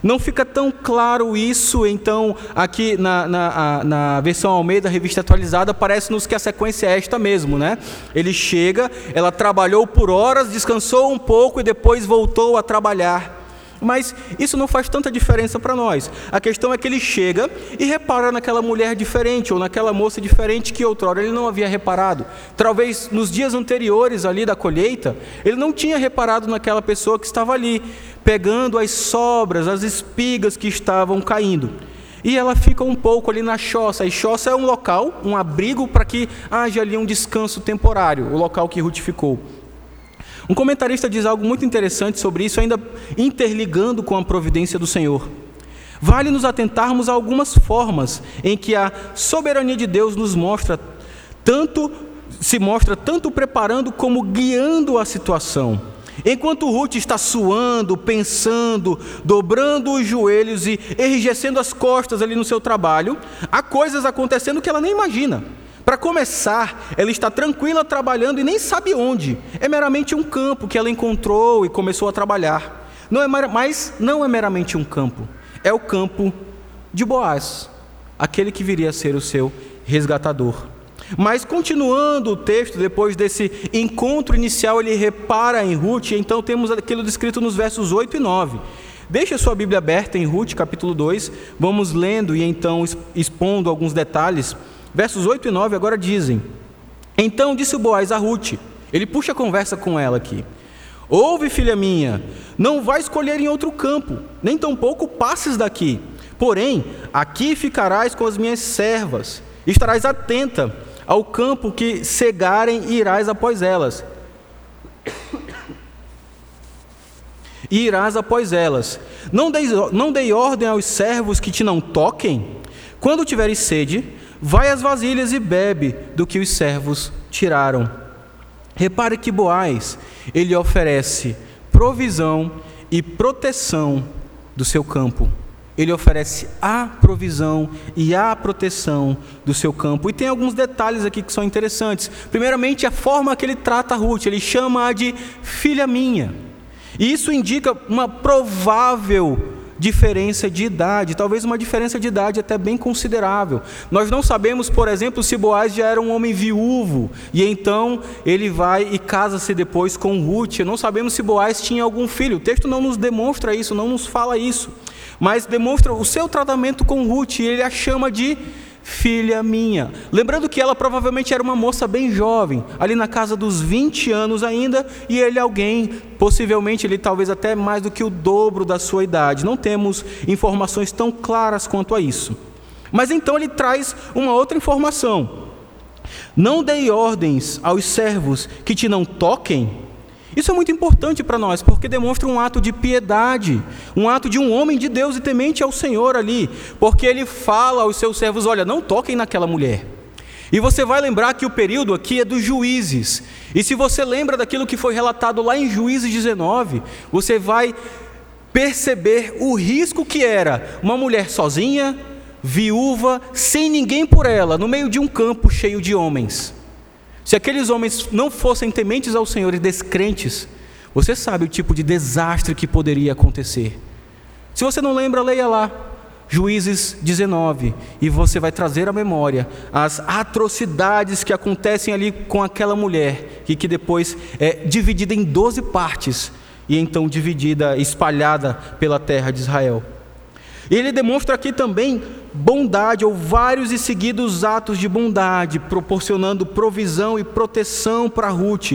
Não fica tão claro isso, então, aqui na, na, na versão Almeida, revista atualizada, parece-nos que a sequência é esta mesmo, né? Ele chega, ela trabalhou por horas, descansou um pouco e depois voltou a trabalhar. Mas isso não faz tanta diferença para nós. A questão é que ele chega e repara naquela mulher diferente ou naquela moça diferente que outrora ele não havia reparado. Talvez nos dias anteriores ali da colheita, ele não tinha reparado naquela pessoa que estava ali, pegando as sobras, as espigas que estavam caindo. E ela fica um pouco ali na choça. E choça é um local, um abrigo para que haja ali um descanso temporário, o local que Ruth ficou. Um comentarista diz algo muito interessante sobre isso, ainda interligando com a providência do Senhor. Vale nos atentarmos a algumas formas em que a soberania de Deus nos mostra tanto se mostra tanto preparando como guiando a situação. Enquanto Ruth está suando, pensando, dobrando os joelhos e enrijecendo as costas ali no seu trabalho, há coisas acontecendo que ela nem imagina. Para começar, ela está tranquila trabalhando e nem sabe onde. É meramente um campo que ela encontrou e começou a trabalhar. Não é mas não é meramente um campo. É o campo de Boaz, aquele que viria a ser o seu resgatador. Mas continuando o texto, depois desse encontro inicial, ele repara em Ruth, então temos aquilo descrito nos versos 8 e 9. Deixe a sua Bíblia aberta em Ruth, capítulo 2, vamos lendo e então expondo alguns detalhes. Versos 8 e 9 agora dizem: Então disse Boaz a Ruth, ele puxa a conversa com ela aqui. Ouve, filha minha, não vai escolher em outro campo, nem tampouco passes daqui. Porém, aqui ficarás com as minhas servas, estarás atenta ao campo que cegarem e irás após elas. E irás após elas. Não dei, não dei ordem aos servos que te não toquem? Quando tiveres sede, Vai às vasilhas e bebe do que os servos tiraram. Repare que Boaz, ele oferece provisão e proteção do seu campo. Ele oferece a provisão e a proteção do seu campo. E tem alguns detalhes aqui que são interessantes. Primeiramente, a forma que ele trata Ruth, ele chama-a de filha minha. E isso indica uma provável diferença de idade, talvez uma diferença de idade até bem considerável. Nós não sabemos, por exemplo, se Boaz já era um homem viúvo e então ele vai e casa-se depois com Ruth. Não sabemos se Boaz tinha algum filho. O texto não nos demonstra isso, não nos fala isso, mas demonstra o seu tratamento com Ruth e ele a chama de filha minha. Lembrando que ela provavelmente era uma moça bem jovem, ali na casa dos 20 anos ainda, e ele alguém, possivelmente ele talvez até mais do que o dobro da sua idade. Não temos informações tão claras quanto a isso. Mas então ele traz uma outra informação. Não dei ordens aos servos que te não toquem isso é muito importante para nós, porque demonstra um ato de piedade, um ato de um homem de Deus e temente ao Senhor ali, porque ele fala aos seus servos: olha, não toquem naquela mulher. E você vai lembrar que o período aqui é dos juízes. E se você lembra daquilo que foi relatado lá em Juízes 19, você vai perceber o risco que era uma mulher sozinha, viúva, sem ninguém por ela, no meio de um campo cheio de homens. Se aqueles homens não fossem tementes ao Senhor e descrentes, você sabe o tipo de desastre que poderia acontecer. Se você não lembra, leia lá, Juízes 19, e você vai trazer à memória as atrocidades que acontecem ali com aquela mulher, e que depois é dividida em doze partes, e então dividida, espalhada pela terra de Israel. Ele demonstra aqui também bondade, ou vários e seguidos atos de bondade, proporcionando provisão e proteção para Ruth.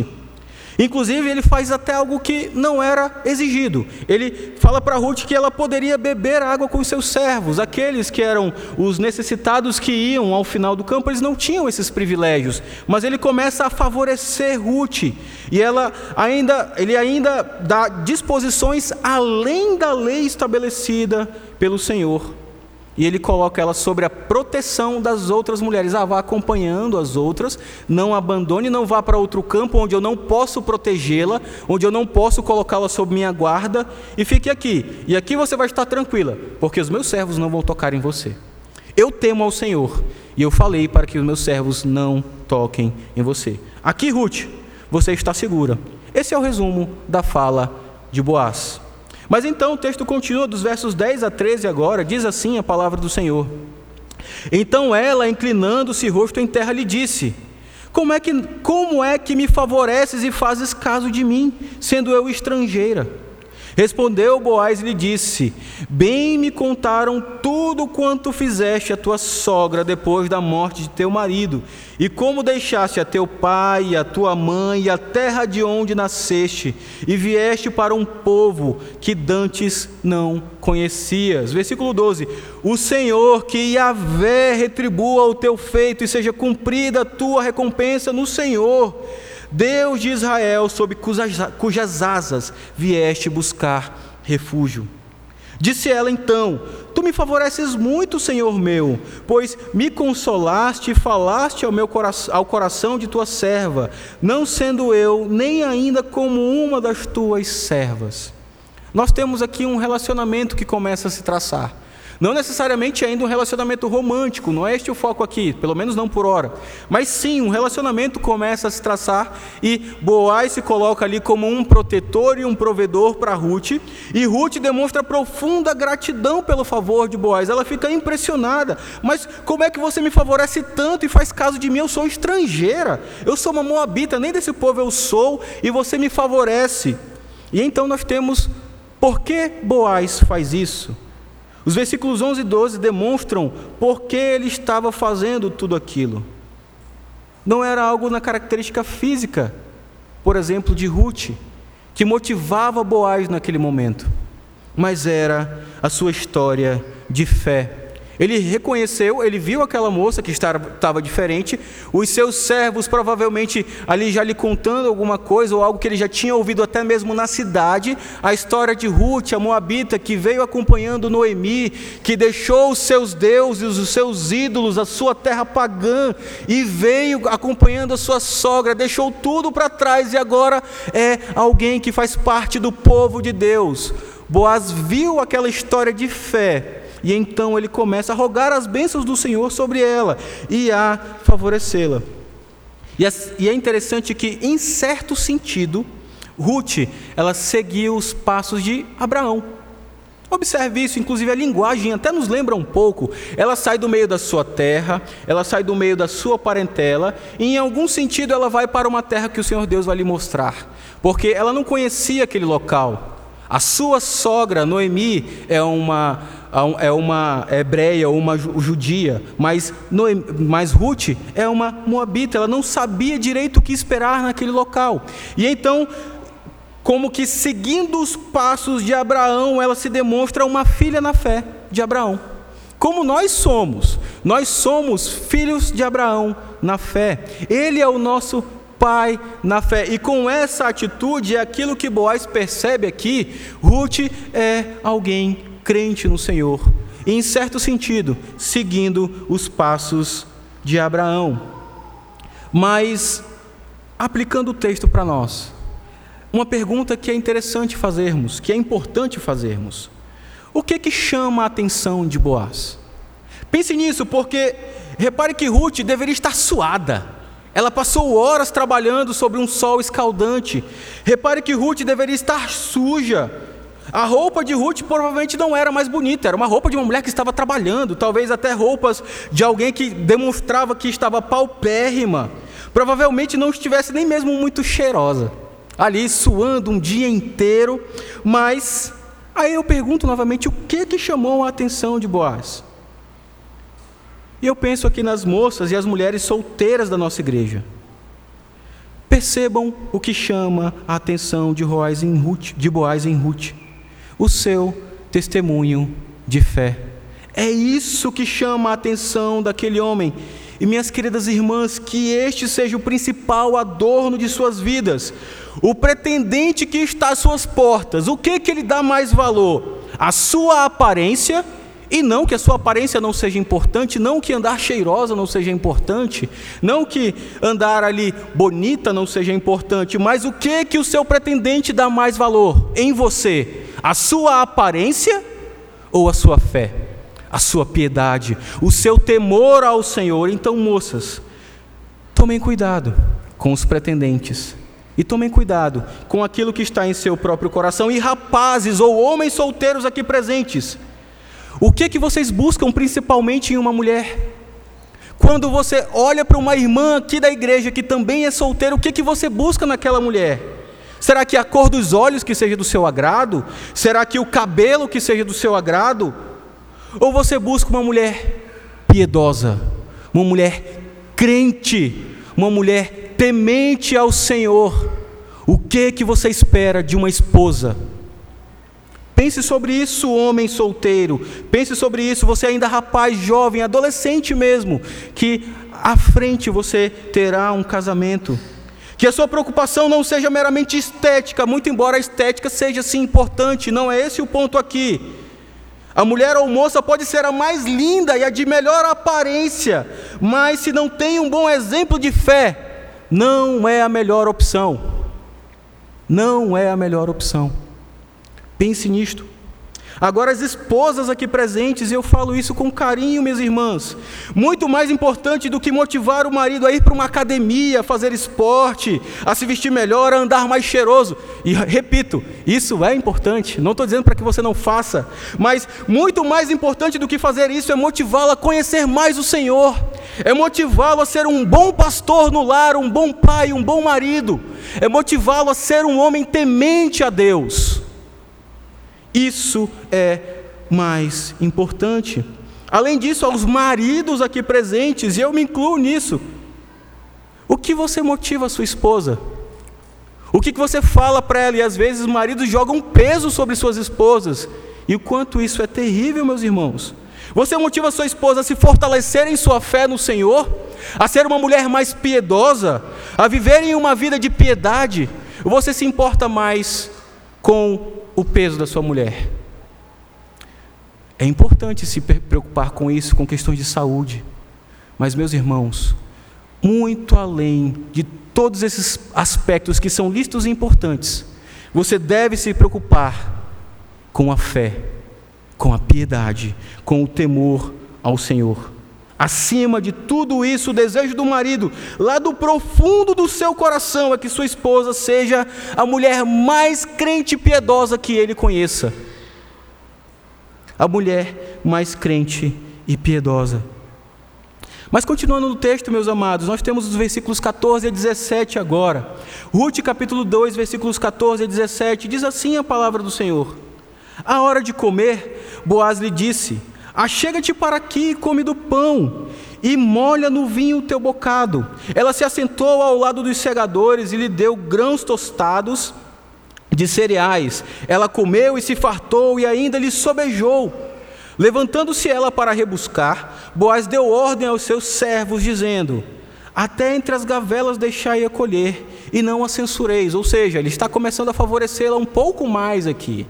Inclusive, ele faz até algo que não era exigido. Ele fala para Ruth que ela poderia beber água com os seus servos. Aqueles que eram os necessitados que iam ao final do campo, eles não tinham esses privilégios. Mas ele começa a favorecer Ruth. E ela ainda, ele ainda dá disposições além da lei estabelecida pelo Senhor. E ele coloca ela sobre a proteção das outras mulheres. Ah, vá acompanhando as outras, não abandone, não vá para outro campo onde eu não posso protegê-la, onde eu não posso colocá-la sob minha guarda, e fique aqui. E aqui você vai estar tranquila, porque os meus servos não vão tocar em você. Eu temo ao Senhor, e eu falei para que os meus servos não toquem em você. Aqui, Ruth, você está segura. Esse é o resumo da fala de Boaz. Mas então o texto continua dos versos 10 a 13 agora, diz assim a palavra do Senhor. Então ela, inclinando-se rosto em terra, lhe disse: como é, que, como é que me favoreces e fazes caso de mim, sendo eu estrangeira? Respondeu Boaz e lhe disse: Bem me contaram tudo quanto fizeste a tua sogra depois da morte de teu marido, e como deixaste a teu pai, a tua mãe e a terra de onde nasceste, e vieste para um povo que dantes não conhecias. Versículo 12: O Senhor que Yahvé retribua o teu feito e seja cumprida a tua recompensa no Senhor Deus de Israel, sob cujas, asas vieste buscar refúgio. Disse ela então: Tu me favoreces muito, Senhor meu, pois me consolaste e falaste ao, meu coração, ao coração de tua serva, não sendo eu nem ainda como uma das tuas servas. Nós temos aqui um relacionamento que começa a se traçar. Não necessariamente ainda um relacionamento romântico, não é este o foco aqui, pelo menos não por hora. Mas sim, um relacionamento começa a se traçar e Boaz se coloca ali como um protetor e um provedor para Ruth. E Ruth demonstra profunda gratidão pelo favor de Boaz. Ela fica impressionada. Mas como é que você me favorece tanto e faz caso de mim? Eu sou estrangeira. Eu sou uma moabita, nem desse povo eu sou, e você me favorece. E então nós temos por que Boaz faz isso? Os versículos 11 e 12 demonstram por que ele estava fazendo tudo aquilo. Não era algo na característica física, por exemplo, de Ruth, que motivava Boaz naquele momento, mas era a sua história de fé ele reconheceu, ele viu aquela moça que estava diferente, os seus servos provavelmente ali já lhe contando alguma coisa ou algo que ele já tinha ouvido até mesmo na cidade, a história de Ruth, a moabita que veio acompanhando Noemi, que deixou os seus deuses, os seus ídolos, a sua terra pagã e veio acompanhando a sua sogra, deixou tudo para trás e agora é alguém que faz parte do povo de Deus. Boaz viu aquela história de fé e então ele começa a rogar as bênçãos do Senhor sobre ela e a favorecê-la. E é interessante que, em certo sentido, Ruth, ela seguiu os passos de Abraão. Observe isso, inclusive a linguagem até nos lembra um pouco. Ela sai do meio da sua terra, ela sai do meio da sua parentela, e em algum sentido ela vai para uma terra que o Senhor Deus vai lhe mostrar, porque ela não conhecia aquele local. A sua sogra, Noemi, é uma é uma hebreia ou uma judia, mas, mas Ruth é uma moabita, ela não sabia direito o que esperar naquele local. E então, como que seguindo os passos de Abraão, ela se demonstra uma filha na fé de Abraão. Como nós somos, nós somos filhos de Abraão na fé. Ele é o nosso pai na fé. E com essa atitude, é aquilo que Boaz percebe aqui, Ruth é alguém crente no Senhor, e, em certo sentido, seguindo os passos de Abraão. Mas, aplicando o texto para nós, uma pergunta que é interessante fazermos, que é importante fazermos: o que que chama a atenção de Boaz? Pense nisso, porque repare que Ruth deveria estar suada. Ela passou horas trabalhando sobre um sol escaldante. Repare que Ruth deveria estar suja. A roupa de Ruth provavelmente não era mais bonita, era uma roupa de uma mulher que estava trabalhando, talvez até roupas de alguém que demonstrava que estava paupérrima. Provavelmente não estivesse nem mesmo muito cheirosa, ali suando um dia inteiro, mas Aí eu pergunto novamente o que que chamou a atenção de Boaz? E eu penso aqui nas moças e as mulheres solteiras da nossa igreja. Percebam o que chama a atenção de, Boaz em Ruth, de Boaz em Ruth. O seu testemunho de fé. É isso que chama a atenção daquele homem. E minhas queridas irmãs, que este seja o principal adorno de suas vidas. O pretendente que está às suas portas, o que que ele dá mais valor? A sua aparência, e não que a sua aparência não seja importante, não que andar cheirosa não seja importante, não que andar ali bonita não seja importante, mas o que que o seu pretendente dá mais valor em você? A sua aparência ou a sua fé? A sua piedade, o seu temor ao Senhor. Então, moças, tomem cuidado com os pretendentes e tomem cuidado com aquilo que está em seu próprio coração. E rapazes ou homens solteiros aqui presentes, o que que vocês buscam principalmente em uma mulher? Quando você olha para uma irmã aqui da igreja que também é solteira, o que que você busca naquela mulher? Será que a cor dos olhos que seja do seu agrado? Será que o cabelo que seja do seu agrado? Ou você busca uma mulher piedosa, uma mulher crente, uma mulher temente ao Senhor? O que que você espera de uma esposa? Pense sobre isso, homem solteiro. Pense sobre isso, você ainda rapaz, jovem, adolescente mesmo, que à frente você terá um casamento. Que a sua preocupação não seja meramente estética, muito embora a estética seja sim importante, não é esse o ponto aqui. A mulher ou moça pode ser a mais linda e a de melhor aparência, mas se não tem um bom exemplo de fé, não é a melhor opção. Não é a melhor opção. Pense nisto. Agora, as esposas aqui presentes, e eu falo isso com carinho, minhas irmãs, muito mais importante do que motivar o marido a ir para uma academia, a fazer esporte, a se vestir melhor, a andar mais cheiroso. E repito, isso é importante, não estou dizendo para que você não faça, mas muito mais importante do que fazer isso é motivá-lo a conhecer mais o Senhor, é motivá-lo a ser um bom pastor no lar, um bom pai, um bom marido, é motivá-lo a ser um homem temente a Deus. Isso é mais importante. Além disso, aos maridos aqui presentes, e eu me incluo nisso, o que você motiva a sua esposa? O que você fala para ela? E às vezes os maridos jogam peso sobre suas esposas. E o quanto isso é terrível, meus irmãos. Você motiva a sua esposa a se fortalecer em sua fé no Senhor, a ser uma mulher mais piedosa, a viver em uma vida de piedade. Você se importa mais com o peso da sua mulher. É importante se preocupar com isso, com questões de saúde. Mas, meus irmãos, muito além de todos esses aspectos que são listos e importantes, você deve se preocupar com a fé, com a piedade, com o temor ao Senhor. Acima de tudo isso, o desejo do marido, lá do profundo do seu coração, é que sua esposa seja a mulher mais crente e piedosa que ele conheça. A mulher mais crente e piedosa. Mas continuando no texto, meus amados, nós temos os versículos 14 a 17 agora. Ruth capítulo 2, versículos 14 a 17, diz assim a palavra do Senhor: A hora de comer, Boaz lhe disse: Achega-te para aqui e come do pão, e molha no vinho o teu bocado. Ela se assentou ao lado dos segadores e lhe deu grãos tostados de cereais. Ela comeu e se fartou e ainda lhe sobejou. Levantando-se ela para rebuscar, Boaz deu ordem aos seus servos, dizendo: Até entre as gavelas deixai-a colher, e não a censureis. Ou seja, ele está começando a favorecê-la um pouco mais aqui.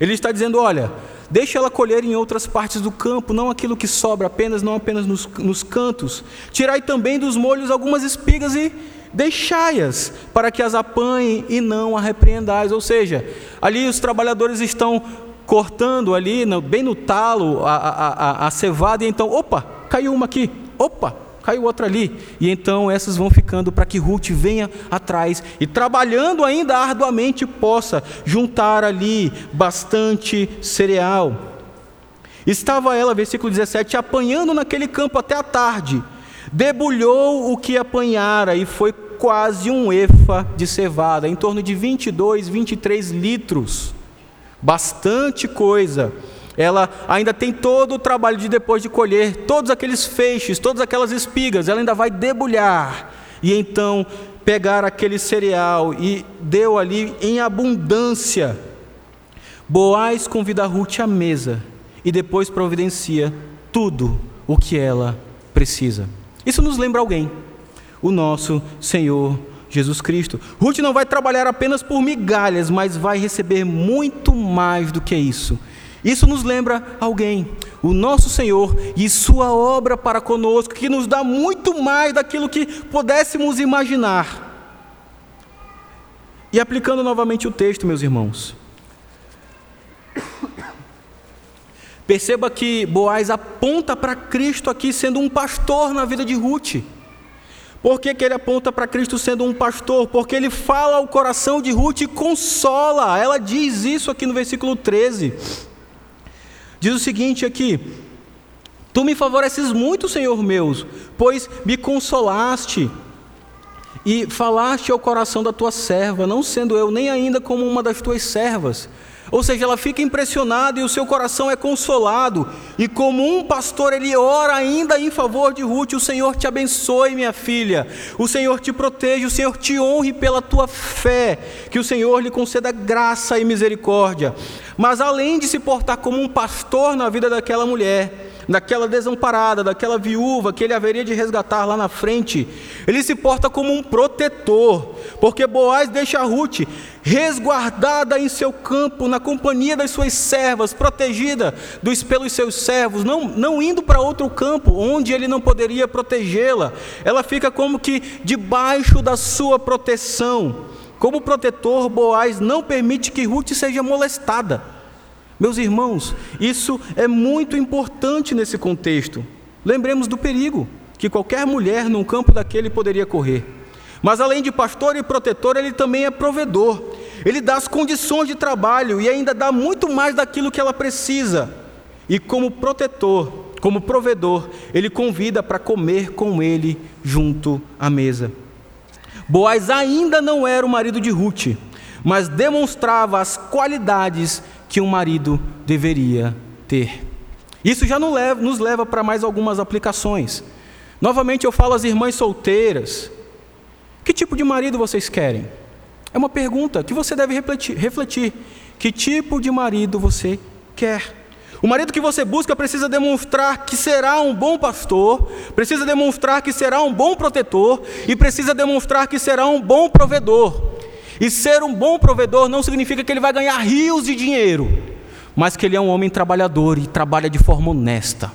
Ele está dizendo: Olha, Deixa ela colher em outras partes do campo, não aquilo que sobra apenas, não apenas nos, nos cantos. Tirai também dos molhos algumas espigas e deixai-as, para que as apanhem e não a repreendais. Ou seja, ali os trabalhadores estão cortando ali, bem no talo, a, a, a, a cevada, e então, opa, caiu uma aqui, opa, caiu outra ali. E então essas vão ficando para que Ruth venha atrás e trabalhando ainda arduamente possa juntar ali bastante cereal. Estava ela, versículo 17, apanhando naquele campo até a tarde. Debulhou o que apanhara e foi quase um efa de cevada, em torno de 22, 23 litros. bastante coisa. Ela ainda tem todo o trabalho de depois de colher todos aqueles feixes, todas aquelas espigas, ela ainda vai debulhar e então pegar aquele cereal e deu ali em abundância. Boaz convida Ruth à mesa e depois providencia tudo o que ela precisa. Isso nos lembra alguém, o nosso Senhor Jesus Cristo. Ruth não vai trabalhar apenas por migalhas, mas vai receber muito mais do que isso. Isso nos lembra alguém, o nosso Senhor e Sua obra para conosco, que nos dá muito mais daquilo que pudéssemos imaginar. E aplicando novamente o texto, meus irmãos. Perceba que Boaz aponta para Cristo aqui sendo um pastor na vida de Ruth. Por que, que ele aponta para Cristo sendo um pastor? Porque ele fala ao coração de Ruth e consola. Ela diz isso aqui no versículo 13. Diz o seguinte aqui: Tu me favoreces muito, Senhor meu, pois me consolaste e falaste ao coração da tua serva, não sendo eu nem ainda como uma das tuas servas. Ou seja, ela fica impressionada e o seu coração é consolado. E como um pastor, ele ora ainda em favor de Ruth: O Senhor te abençoe, minha filha. O Senhor te proteja, o Senhor te honre pela tua fé. Que o Senhor lhe conceda graça e misericórdia. Mas além de se portar como um pastor na vida daquela mulher, daquela desamparada, daquela viúva que ele haveria de resgatar lá na frente, ele se porta como um protetor, porque Boaz deixa Ruth resguardada em seu campo, na companhia das suas servas, protegida dos, pelos seus servos, não, não indo para outro campo onde ele não poderia protegê-la, ela fica como que debaixo da sua proteção. Como protetor, Boaz não permite que Ruth seja molestada. Meus irmãos, isso é muito importante nesse contexto. Lembremos do perigo que qualquer mulher num campo daquele poderia correr. Mas além de pastor e protetor, ele também é provedor. Ele dá as condições de trabalho e ainda dá muito mais daquilo que ela precisa. E como protetor, como provedor, ele convida para comer com ele junto à mesa. Boaz ainda não era o marido de Ruth, mas demonstrava as qualidades que um marido deveria ter. Isso já nos leva para mais algumas aplicações. Novamente eu falo às irmãs solteiras: que tipo de marido vocês querem? É uma pergunta que você deve refletir. Que tipo de marido você quer? O marido que você busca precisa demonstrar que será um bom pastor, precisa demonstrar que será um bom protetor e precisa demonstrar que será um bom provedor. E ser um bom provedor não significa que ele vai ganhar rios de dinheiro, mas que ele é um homem trabalhador e trabalha de forma honesta.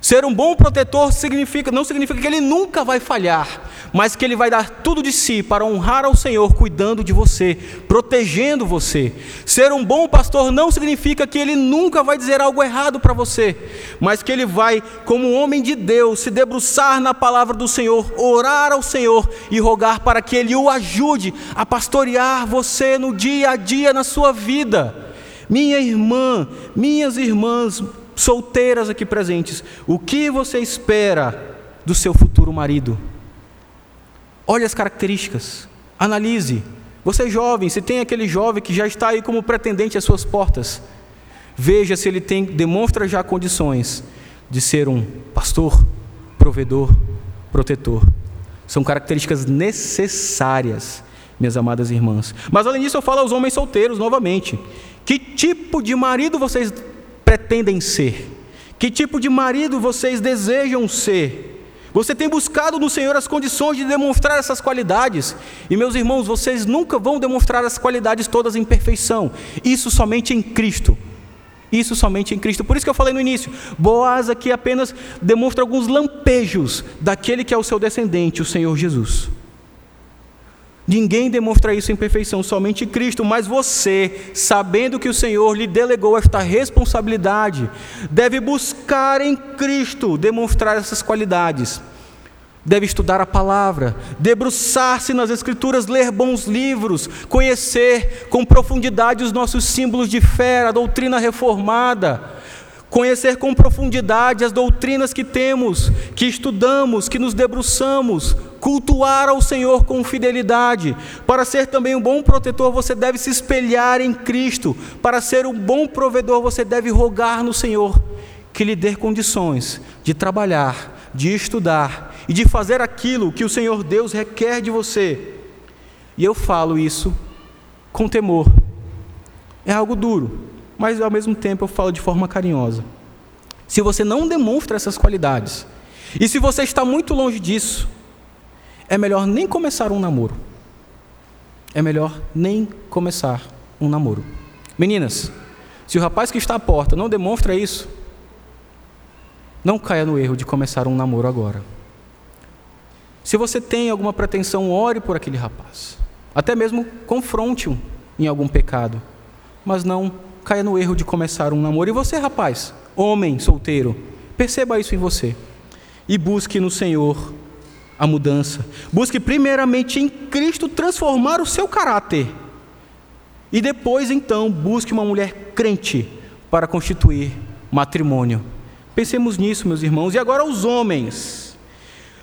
Ser um bom protetor significa, não significa que ele nunca vai falhar, mas que ele vai dar tudo de si para honrar ao Senhor, cuidando de você, protegendo você. Ser um bom pastor não significa que ele nunca vai dizer algo errado para você, mas que ele vai, como um homem de Deus, se debruçar na palavra do Senhor, orar ao Senhor e rogar para que ele o ajude a pastorear você no dia a dia na sua vida. Minha irmã, minhas irmãs, solteiras aqui presentes, o que você espera do seu futuro marido? Olhe as características, analise. Você é jovem, se tem aquele jovem que já está aí como pretendente às suas portas, veja se ele tem, demonstra já condições de ser um pastor, provedor, protetor. São características necessárias, minhas amadas irmãs. Mas além disso, eu falo aos homens solteiros novamente. Que tipo de marido vocês pretendem ser? Que tipo de marido vocês desejam ser? Você tem buscado no Senhor as condições de demonstrar essas qualidades. E meus irmãos, vocês nunca vão demonstrar as qualidades todas em perfeição. Isso somente em Cristo. Isso somente em Cristo. Por isso que eu falei no início, Boaz aqui apenas demonstra alguns lampejos daquele que é o seu descendente, o Senhor Jesus. Ninguém demonstra isso em perfeição, somente Cristo, mas você, sabendo que o Senhor lhe delegou esta responsabilidade, deve buscar em Cristo demonstrar essas qualidades. Deve estudar a palavra, debruçar-se nas Escrituras, ler bons livros, conhecer com profundidade os nossos símbolos de fé, a doutrina reformada, conhecer com profundidade as doutrinas que temos, que estudamos, que nos debruçamos, cultuar ao Senhor com fidelidade. Para ser também um bom protetor, você deve se espelhar em Cristo. Para ser um bom provedor, você deve rogar no Senhor que lhe dê condições de trabalhar, de estudar e de fazer aquilo que o Senhor Deus requer de você. E eu falo isso com temor. É algo duro, mas ao mesmo tempo eu falo de forma carinhosa. Se você não demonstra essas qualidades, e se você está muito longe disso, é melhor nem começar um namoro. É melhor nem começar um namoro. Meninas, se o rapaz que está à porta não demonstra isso, não caia no erro de começar um namoro agora. Se você tem alguma pretensão, ore por aquele rapaz. Até mesmo confronte-o em algum pecado. Mas não caia no erro de começar um namoro. E você, rapaz, homem solteiro, perceba isso em você e busque no Senhor a mudança. Busque primeiramente em Cristo transformar o seu caráter. E depois, então, busque uma mulher crente para constituir matrimônio. Pensemos nisso, meus irmãos. E agora os homens.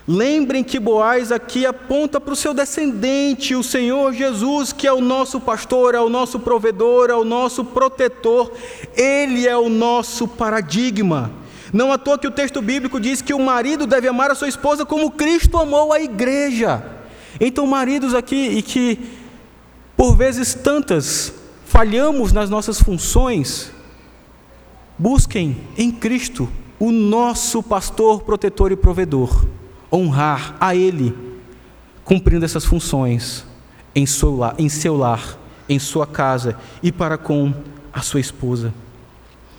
Lembrem que Boaz aqui aponta para o seu descendente, o Senhor Jesus, que é o nosso pastor, é o nosso provedor, é o nosso protetor, ele é o nosso paradigma. Não à toa que o texto bíblico diz que o marido deve amar a sua esposa como Cristo amou a igreja. Então, maridos aqui, e que por vezes tantas falhamos nas nossas funções, busquem em Cristo o nosso pastor, protetor e provedor honrar a Ele, cumprindo essas funções em seu lar, em, seu lar, em sua casa e para com a sua esposa.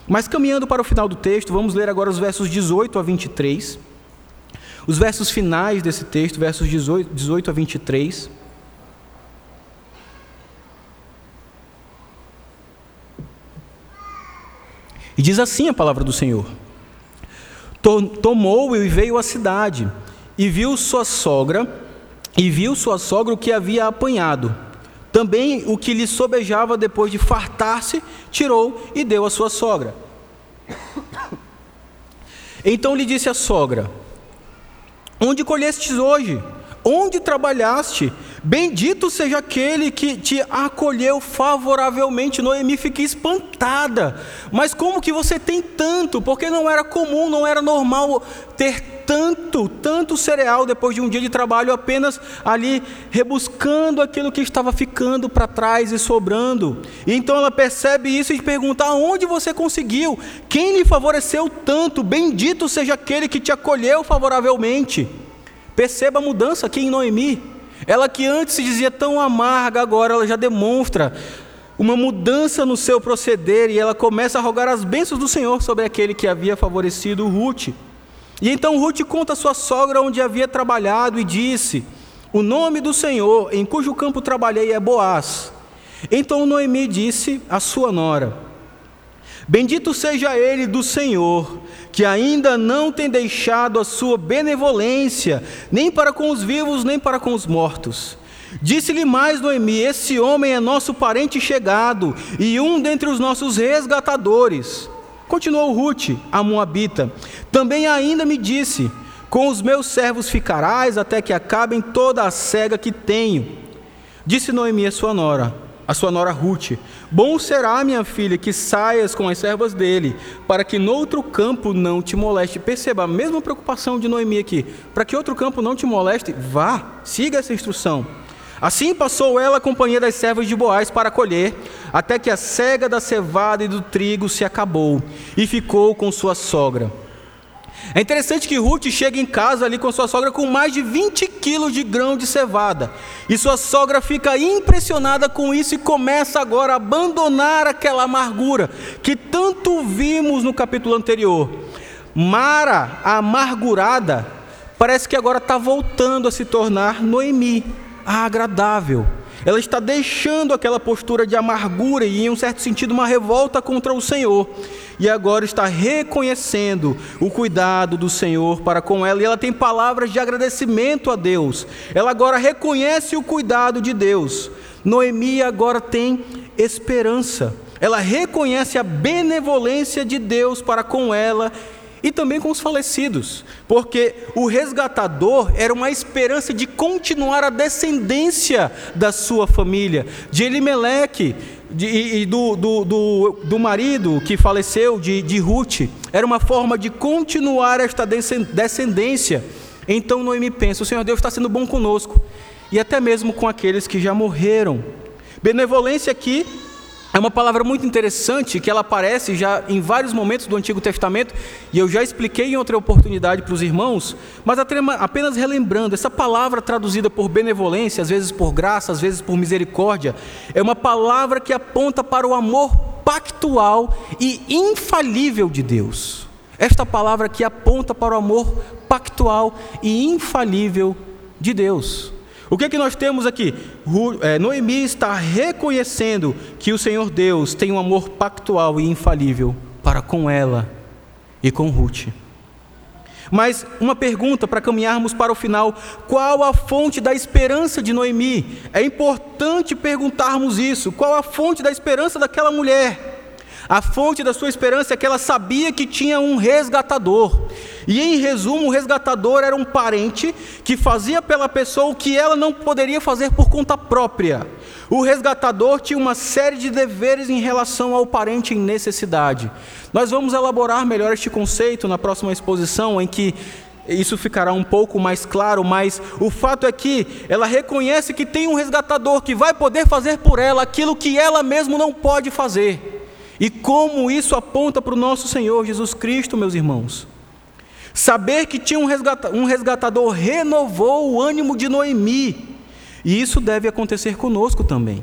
Mas caminhando para o final do texto, vamos ler agora os versos 18 a 23. Os versos finais desse texto, versos 18, 18 a 23. E diz assim a palavra do Senhor: Tomou e veio à cidade e viu sua sogra, e viu sua sogra o que havia apanhado. Também o que lhe sobejava depois de fartar-se, tirou e deu à sua sogra. Então lhe disse a sogra: Onde colhestes hoje? Onde trabalhaste? Bendito seja aquele que te acolheu favoravelmente. Noemi fica espantada. Mas como que você tem tanto? Porque não era comum, não era normal ter tanto, tanto cereal depois de um dia de trabalho apenas ali rebuscando aquilo que estava ficando para trás e sobrando. E então ela percebe isso e pergunta: aonde você conseguiu? Quem lhe favoreceu tanto? Bendito seja aquele que te acolheu favoravelmente. Perceba a mudança aqui em Noemi. Ela que antes se dizia tão amarga, agora ela já demonstra uma mudança no seu proceder e ela começa a rogar as bênçãos do Senhor sobre aquele que havia favorecido Ruth. E então Ruth conta a sua sogra onde havia trabalhado e disse: O nome do Senhor em cujo campo trabalhei é Boaz. Então Noemi disse à sua nora: Bendito seja ele do Senhor, que ainda não tem deixado a sua benevolência, nem para com os vivos, nem para com os mortos. Disse-lhe mais Noemi: Esse homem é nosso parente chegado e um dentre os nossos resgatadores. Continuou Ruth, a Moabita: Também ainda me disse: Com os meus servos ficarás até que acabem toda a cega que tenho. Disse Noemi a sua nora: a sua nora Ruth: Bom será, minha filha, que saias com as servas dele, para que noutro campo não te moleste. Perceba a mesma preocupação de Noemi aqui. Para que outro campo não te moleste, vá, siga essa instrução. Assim passou ela a companhia das servas de Boaz para colher, até que a cega da cevada e do trigo se acabou, e ficou com sua sogra. É interessante que Ruth chega em casa ali com sua sogra com mais de 20 quilos de grão de cevada. E sua sogra fica impressionada com isso e começa agora a abandonar aquela amargura que tanto vimos no capítulo anterior. Mara, a amargurada, parece que agora está voltando a se tornar Noemi, a agradável. Ela está deixando aquela postura de amargura e, em um certo sentido, uma revolta contra o Senhor e agora está reconhecendo o cuidado do Senhor para com ela, e ela tem palavras de agradecimento a Deus. Ela agora reconhece o cuidado de Deus. Noemi agora tem esperança. ela reconhece a benevolência de Deus para com ela e também com os falecidos, porque o resgatador era uma esperança de continuar a descendência da sua família, de Elimeleque de, e do, do, do, do, marido que faleceu, de, de Ruth, era uma forma de continuar esta descendência. Então Noemi pensa: o Senhor Deus está sendo bom conosco, e até mesmo com aqueles que já morreram. Benevolência aqui é uma palavra muito interessante que ela aparece já em vários momentos do Antigo Testamento e eu já expliquei em outra oportunidade para os irmãos, mas apenas relembrando, essa palavra traduzida por benevolência, às vezes por graça, às vezes por misericórdia, é uma palavra que aponta para o amor pactual e infalível de Deus. Esta palavra que aponta para o amor pactual e infalível de Deus. O que é que nós temos aqui? É, Noemi está reconhecendo que o Senhor Deus tem um amor pactual e infalível para com ela e com Ruth. Mas uma pergunta para caminharmos para o final: qual a fonte da esperança de Noemi? É importante perguntarmos isso. Qual a fonte da esperança daquela mulher? A fonte da sua esperança é que ela sabia que tinha um resgatador. E em resumo, o resgatador era um parente que fazia pela pessoa o que ela não poderia fazer por conta própria. O resgatador tinha uma série de deveres em relação ao parente em necessidade. Nós vamos elaborar melhor este conceito na próxima exposição, em que isso ficará um pouco mais claro, mas o fato é que ela reconhece que tem um resgatador que vai poder fazer por ela aquilo que ela mesma não pode fazer. E como isso aponta para o nosso Senhor Jesus Cristo, meus irmãos. Saber que tinha um, resgata, resgatador renovou o ânimo de Noemi, e isso deve acontecer conosco também.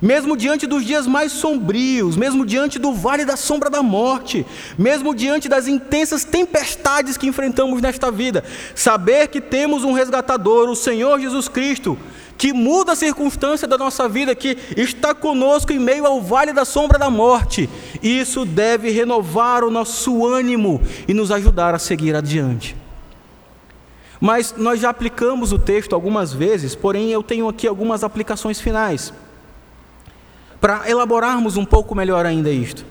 Mesmo diante dos dias mais sombrios, mesmo diante do vale da sombra da morte, mesmo diante das intensas tempestades que enfrentamos nesta vida, saber que temos um resgatador, o Senhor Jesus Cristo, que muda a circunstância da nossa vida, que está conosco em meio ao vale da sombra da morte. Isso deve renovar o nosso ânimo e nos ajudar a seguir adiante. Mas nós já aplicamos o texto algumas vezes, porém eu tenho aqui algumas aplicações finais para elaborarmos um pouco melhor ainda isto.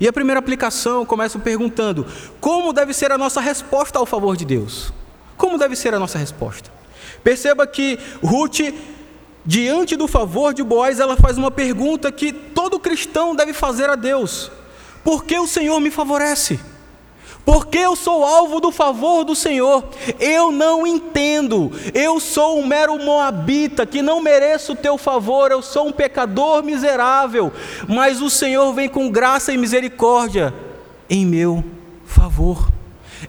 E a primeira aplicação começa perguntando: como deve ser a nossa resposta ao favor de Deus? Como deve ser a nossa resposta? Perceba que Ruth, diante do favor de Boaz, ela faz uma pergunta que todo cristão deve fazer a Deus: Por que o Senhor me favorece? Porque eu sou alvo do favor do Senhor, eu não entendo, eu sou um mero moabita que não mereço o teu favor, eu sou um pecador miserável, mas o Senhor vem com graça e misericórdia em meu favor.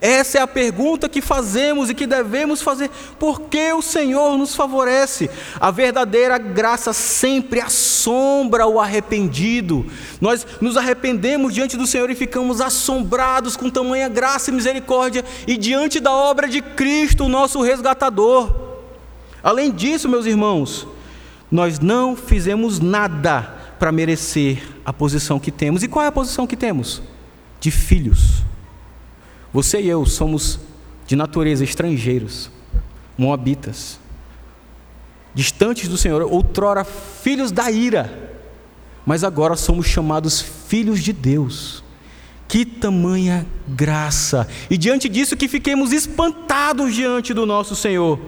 Essa é a pergunta que fazemos e que devemos fazer. Por que o Senhor nos favorece? A verdadeira graça sempre assombra o arrependido. Nós nos arrependemos diante do Senhor e ficamos assombrados com tamanha graça e misericórdia e diante da obra de Cristo, nosso resgatador. Além disso, meus irmãos, nós não fizemos nada para merecer a posição que temos. E qual é a posição que temos? De filhos. Você e eu somos de natureza estrangeiros, moabitas, distantes do Senhor, outrora filhos da ira, mas agora somos chamados filhos de Deus. Que tamanha graça! E diante disso que fiquemos espantados diante do nosso Senhor.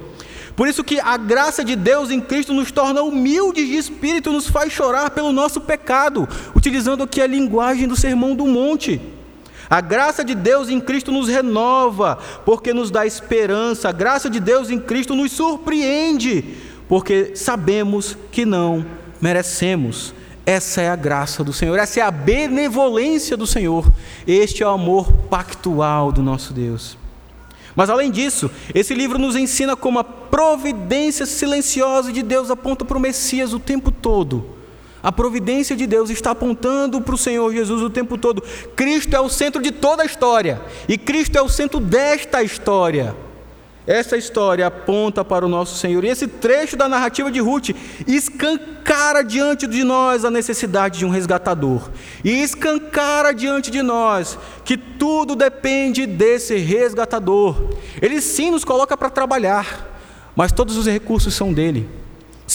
Por isso que a graça de Deus em Cristo nos torna humildes de espírito, nos faz chorar pelo nosso pecado, utilizando aqui a linguagem do Sermão do Monte. A graça de Deus em Cristo nos renova, porque nos dá esperança. A graça de Deus em Cristo nos surpreende, porque sabemos que não merecemos. Essa é a graça do Senhor, essa é a benevolência do Senhor. Este é o amor pactual do nosso Deus. Mas além disso, esse livro nos ensina como a providência silenciosa de Deus aponta para o Messias o tempo todo a providência de Deus está apontando para o Senhor Jesus o tempo todo. Cristo é o centro de toda a história e Cristo é o centro desta história. Essa história aponta para o nosso Senhor. E esse trecho da narrativa de Ruth escancara diante de nós a necessidade de um resgatador. E escancara diante de nós que tudo depende desse resgatador. Ele sim nos coloca para trabalhar, mas todos os recursos são dele.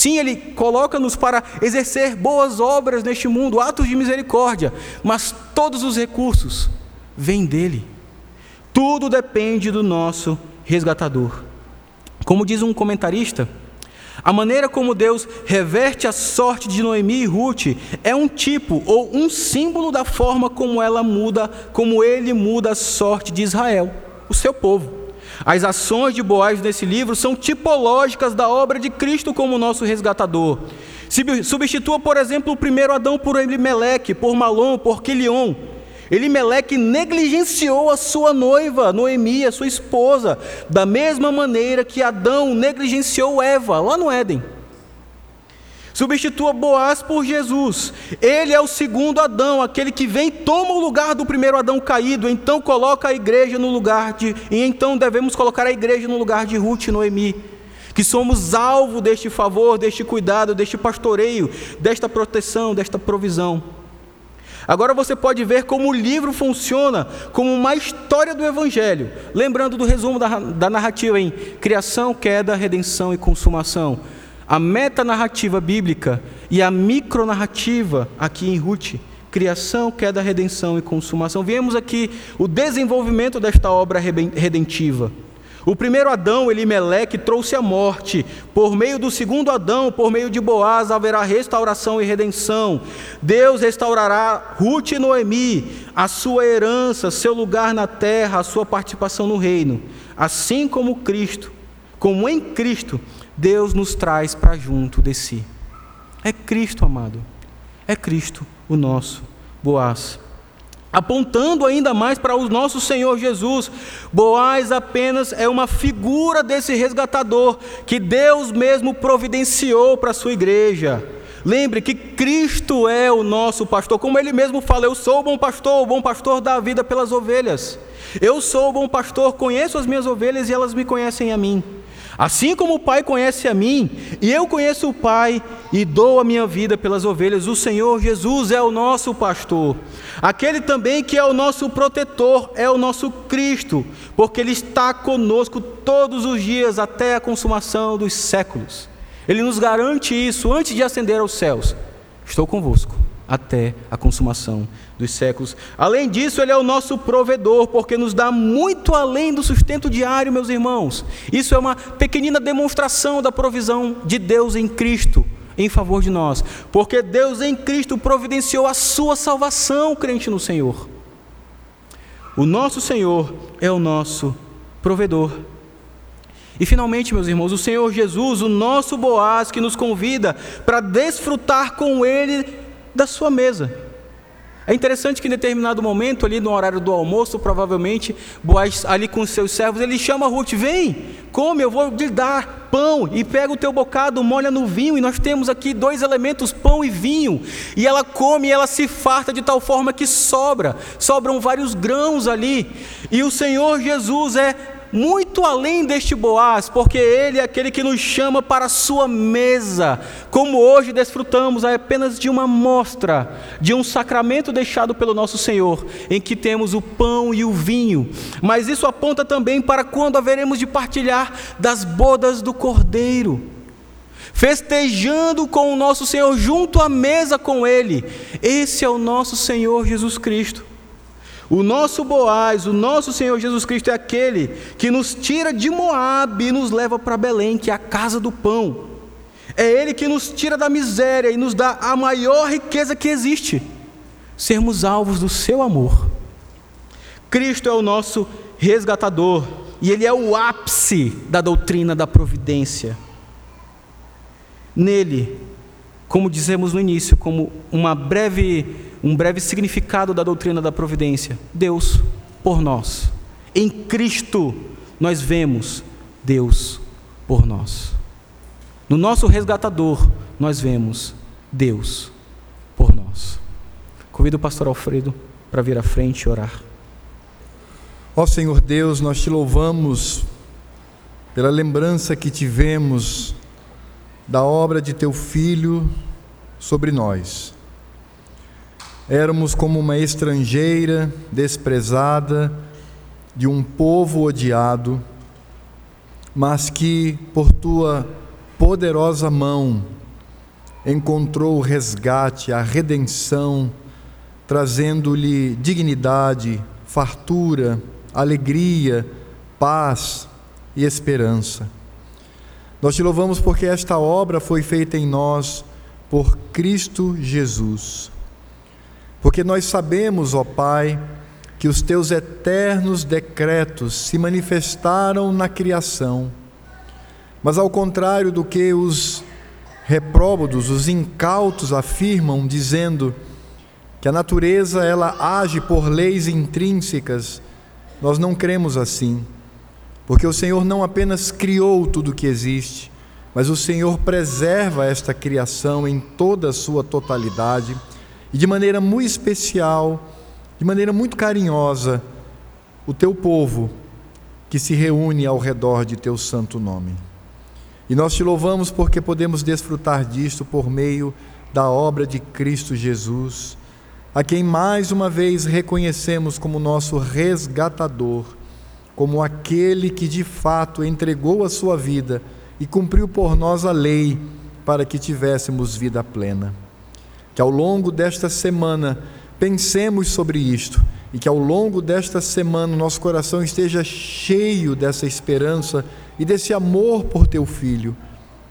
Sim, Ele coloca-nos para exercer boas obras neste mundo, atos de misericórdia, mas todos os recursos vêm dele. Tudo depende do nosso resgatador. Como diz um comentarista, a maneira como Deus reverte a sorte de Noemi e Ruth é um tipo ou um símbolo da forma como ela muda, como ele muda a sorte de Israel, o seu povo. As ações de Boaz nesse livro são tipológicas da obra de Cristo como nosso resgatador. Substitua, por exemplo, o primeiro Adão por Elimeleque, por Malom, por Quilion. Elimeleque negligenciou a sua noiva, Noemi, a sua esposa, da mesma maneira que Adão negligenciou Eva, lá no Éden. Substitua Boaz por Jesus. Ele é o segundo Adão, aquele que vem toma o lugar do primeiro Adão caído, então coloca a igreja no lugar de e então devemos colocar a igreja no lugar de Ruth e Noemi. Que somos alvo deste favor, deste cuidado, deste pastoreio, desta proteção, desta provisão. Agora você pode ver como o livro funciona como uma história do Evangelho, lembrando do resumo da, da narrativa em criação, queda, redenção e consumação. A metanarrativa bíblica e a micronarrativa aqui em Ruth, criação, queda, redenção e consumação. Vemos aqui o desenvolvimento desta obra redentiva. O primeiro Adão, Elimeleque, trouxe a morte. Por meio do segundo Adão, por meio de Boaz, haverá restauração e redenção. Deus restaurará Ruth e Noemi, a sua herança, seu lugar na terra, a sua participação no reino. Assim como Cristo, como em Cristo, Deus nos traz para junto de si. É Cristo, amado. É Cristo o nosso Boaz apontando ainda mais para o nosso Senhor Jesus. Boaz apenas é uma figura desse resgatador que Deus mesmo providenciou para a sua igreja. Lembre que Cristo é o nosso pastor, como ele mesmo fala: Eu sou o bom pastor, o bom pastor dá a vida pelas ovelhas. Eu sou o bom pastor, conheço as minhas ovelhas e elas me conhecem a mim. Assim como o Pai conhece a mim, e eu conheço o Pai e dou a minha vida pelas ovelhas, o Senhor Jesus é o nosso pastor. Aquele também que é o nosso protetor é o nosso Cristo, porque Ele está conosco todos os dias até a consumação dos séculos. Ele nos garante isso antes de ascender aos céus. Estou convosco até a consumação dos séculos. Além disso, Ele é o nosso provedor, porque nos dá muito além do sustento diário, meus irmãos. Isso é uma pequenina demonstração da provisão de Deus em Cristo em favor de nós, porque Deus em Cristo providenciou a sua salvação, crente no Senhor. O nosso Senhor é o nosso provedor. E finalmente, meus irmãos, o Senhor Jesus, o nosso Boaz, que nos convida para desfrutar com Ele da sua mesa. É interessante que em determinado momento, ali no horário do almoço, provavelmente, Boaz, ali com seus servos, ele chama Ruth: vem, come, eu vou lhe dar pão, e pega o teu bocado, molha no vinho, e nós temos aqui dois elementos, pão e vinho, e ela come e ela se farta de tal forma que sobra, sobram vários grãos ali, e o Senhor Jesus é muito além deste Boaz, porque ele é aquele que nos chama para a sua mesa, como hoje desfrutamos apenas de uma mostra, de um sacramento deixado pelo nosso Senhor, em que temos o pão e o vinho, mas isso aponta também para quando haveremos de partilhar das bodas do Cordeiro festejando com o nosso Senhor junto à mesa com Ele. Esse é o nosso Senhor Jesus Cristo. O nosso Boaz, o nosso Senhor Jesus Cristo é aquele que nos tira de Moab e nos leva para Belém, que é a casa do pão. É Ele que nos tira da miséria e nos dá a maior riqueza que existe: sermos alvos do Seu amor. Cristo é o nosso resgatador e Ele é o ápice da doutrina da providência. Nele, como dizemos no início, como uma breve um breve significado da doutrina da providência: Deus por nós. Em Cristo nós vemos Deus por nós. No nosso resgatador nós vemos Deus por nós. Convido o pastor Alfredo para vir à frente e orar. Ó Senhor Deus, nós te louvamos pela lembrança que tivemos da obra de teu filho sobre nós. Éramos como uma estrangeira, desprezada, de um povo odiado, mas que por tua poderosa mão encontrou o resgate, a redenção, trazendo-lhe dignidade, fartura, alegria, paz e esperança. Nós te louvamos porque esta obra foi feita em nós por Cristo Jesus. Porque nós sabemos, ó Pai, que os teus eternos decretos se manifestaram na criação. Mas ao contrário do que os repróbados, os incautos afirmam, dizendo que a natureza ela age por leis intrínsecas, nós não cremos assim. Porque o Senhor não apenas criou tudo o que existe, mas o Senhor preserva esta criação em toda a sua totalidade e de maneira muito especial, de maneira muito carinhosa, o teu povo que se reúne ao redor de teu santo nome. E nós te louvamos porque podemos desfrutar disto por meio da obra de Cristo Jesus, a quem mais uma vez reconhecemos como nosso resgatador, como aquele que de fato entregou a sua vida e cumpriu por nós a lei para que tivéssemos vida plena. Que ao longo desta semana pensemos sobre isto e que ao longo desta semana nosso coração esteja cheio dessa esperança e desse amor por teu filho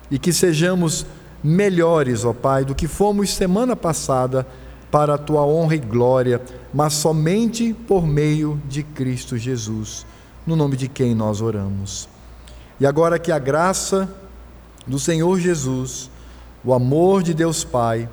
e que sejamos melhores, ó Pai, do que fomos semana passada para a tua honra e glória, mas somente por meio de Cristo Jesus, no nome de quem nós oramos. E agora que a graça do Senhor Jesus, o amor de Deus Pai,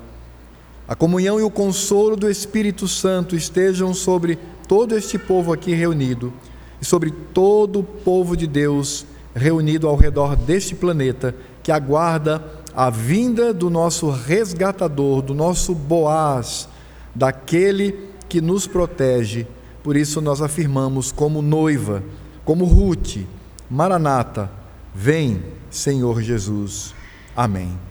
a comunhão e o consolo do Espírito Santo estejam sobre todo este povo aqui reunido e sobre todo o povo de Deus reunido ao redor deste planeta que aguarda a vinda do nosso resgatador, do nosso Boaz, daquele que nos protege. Por isso nós afirmamos como noiva, como Ruth, Maranata, Vem, Senhor Jesus. Amém.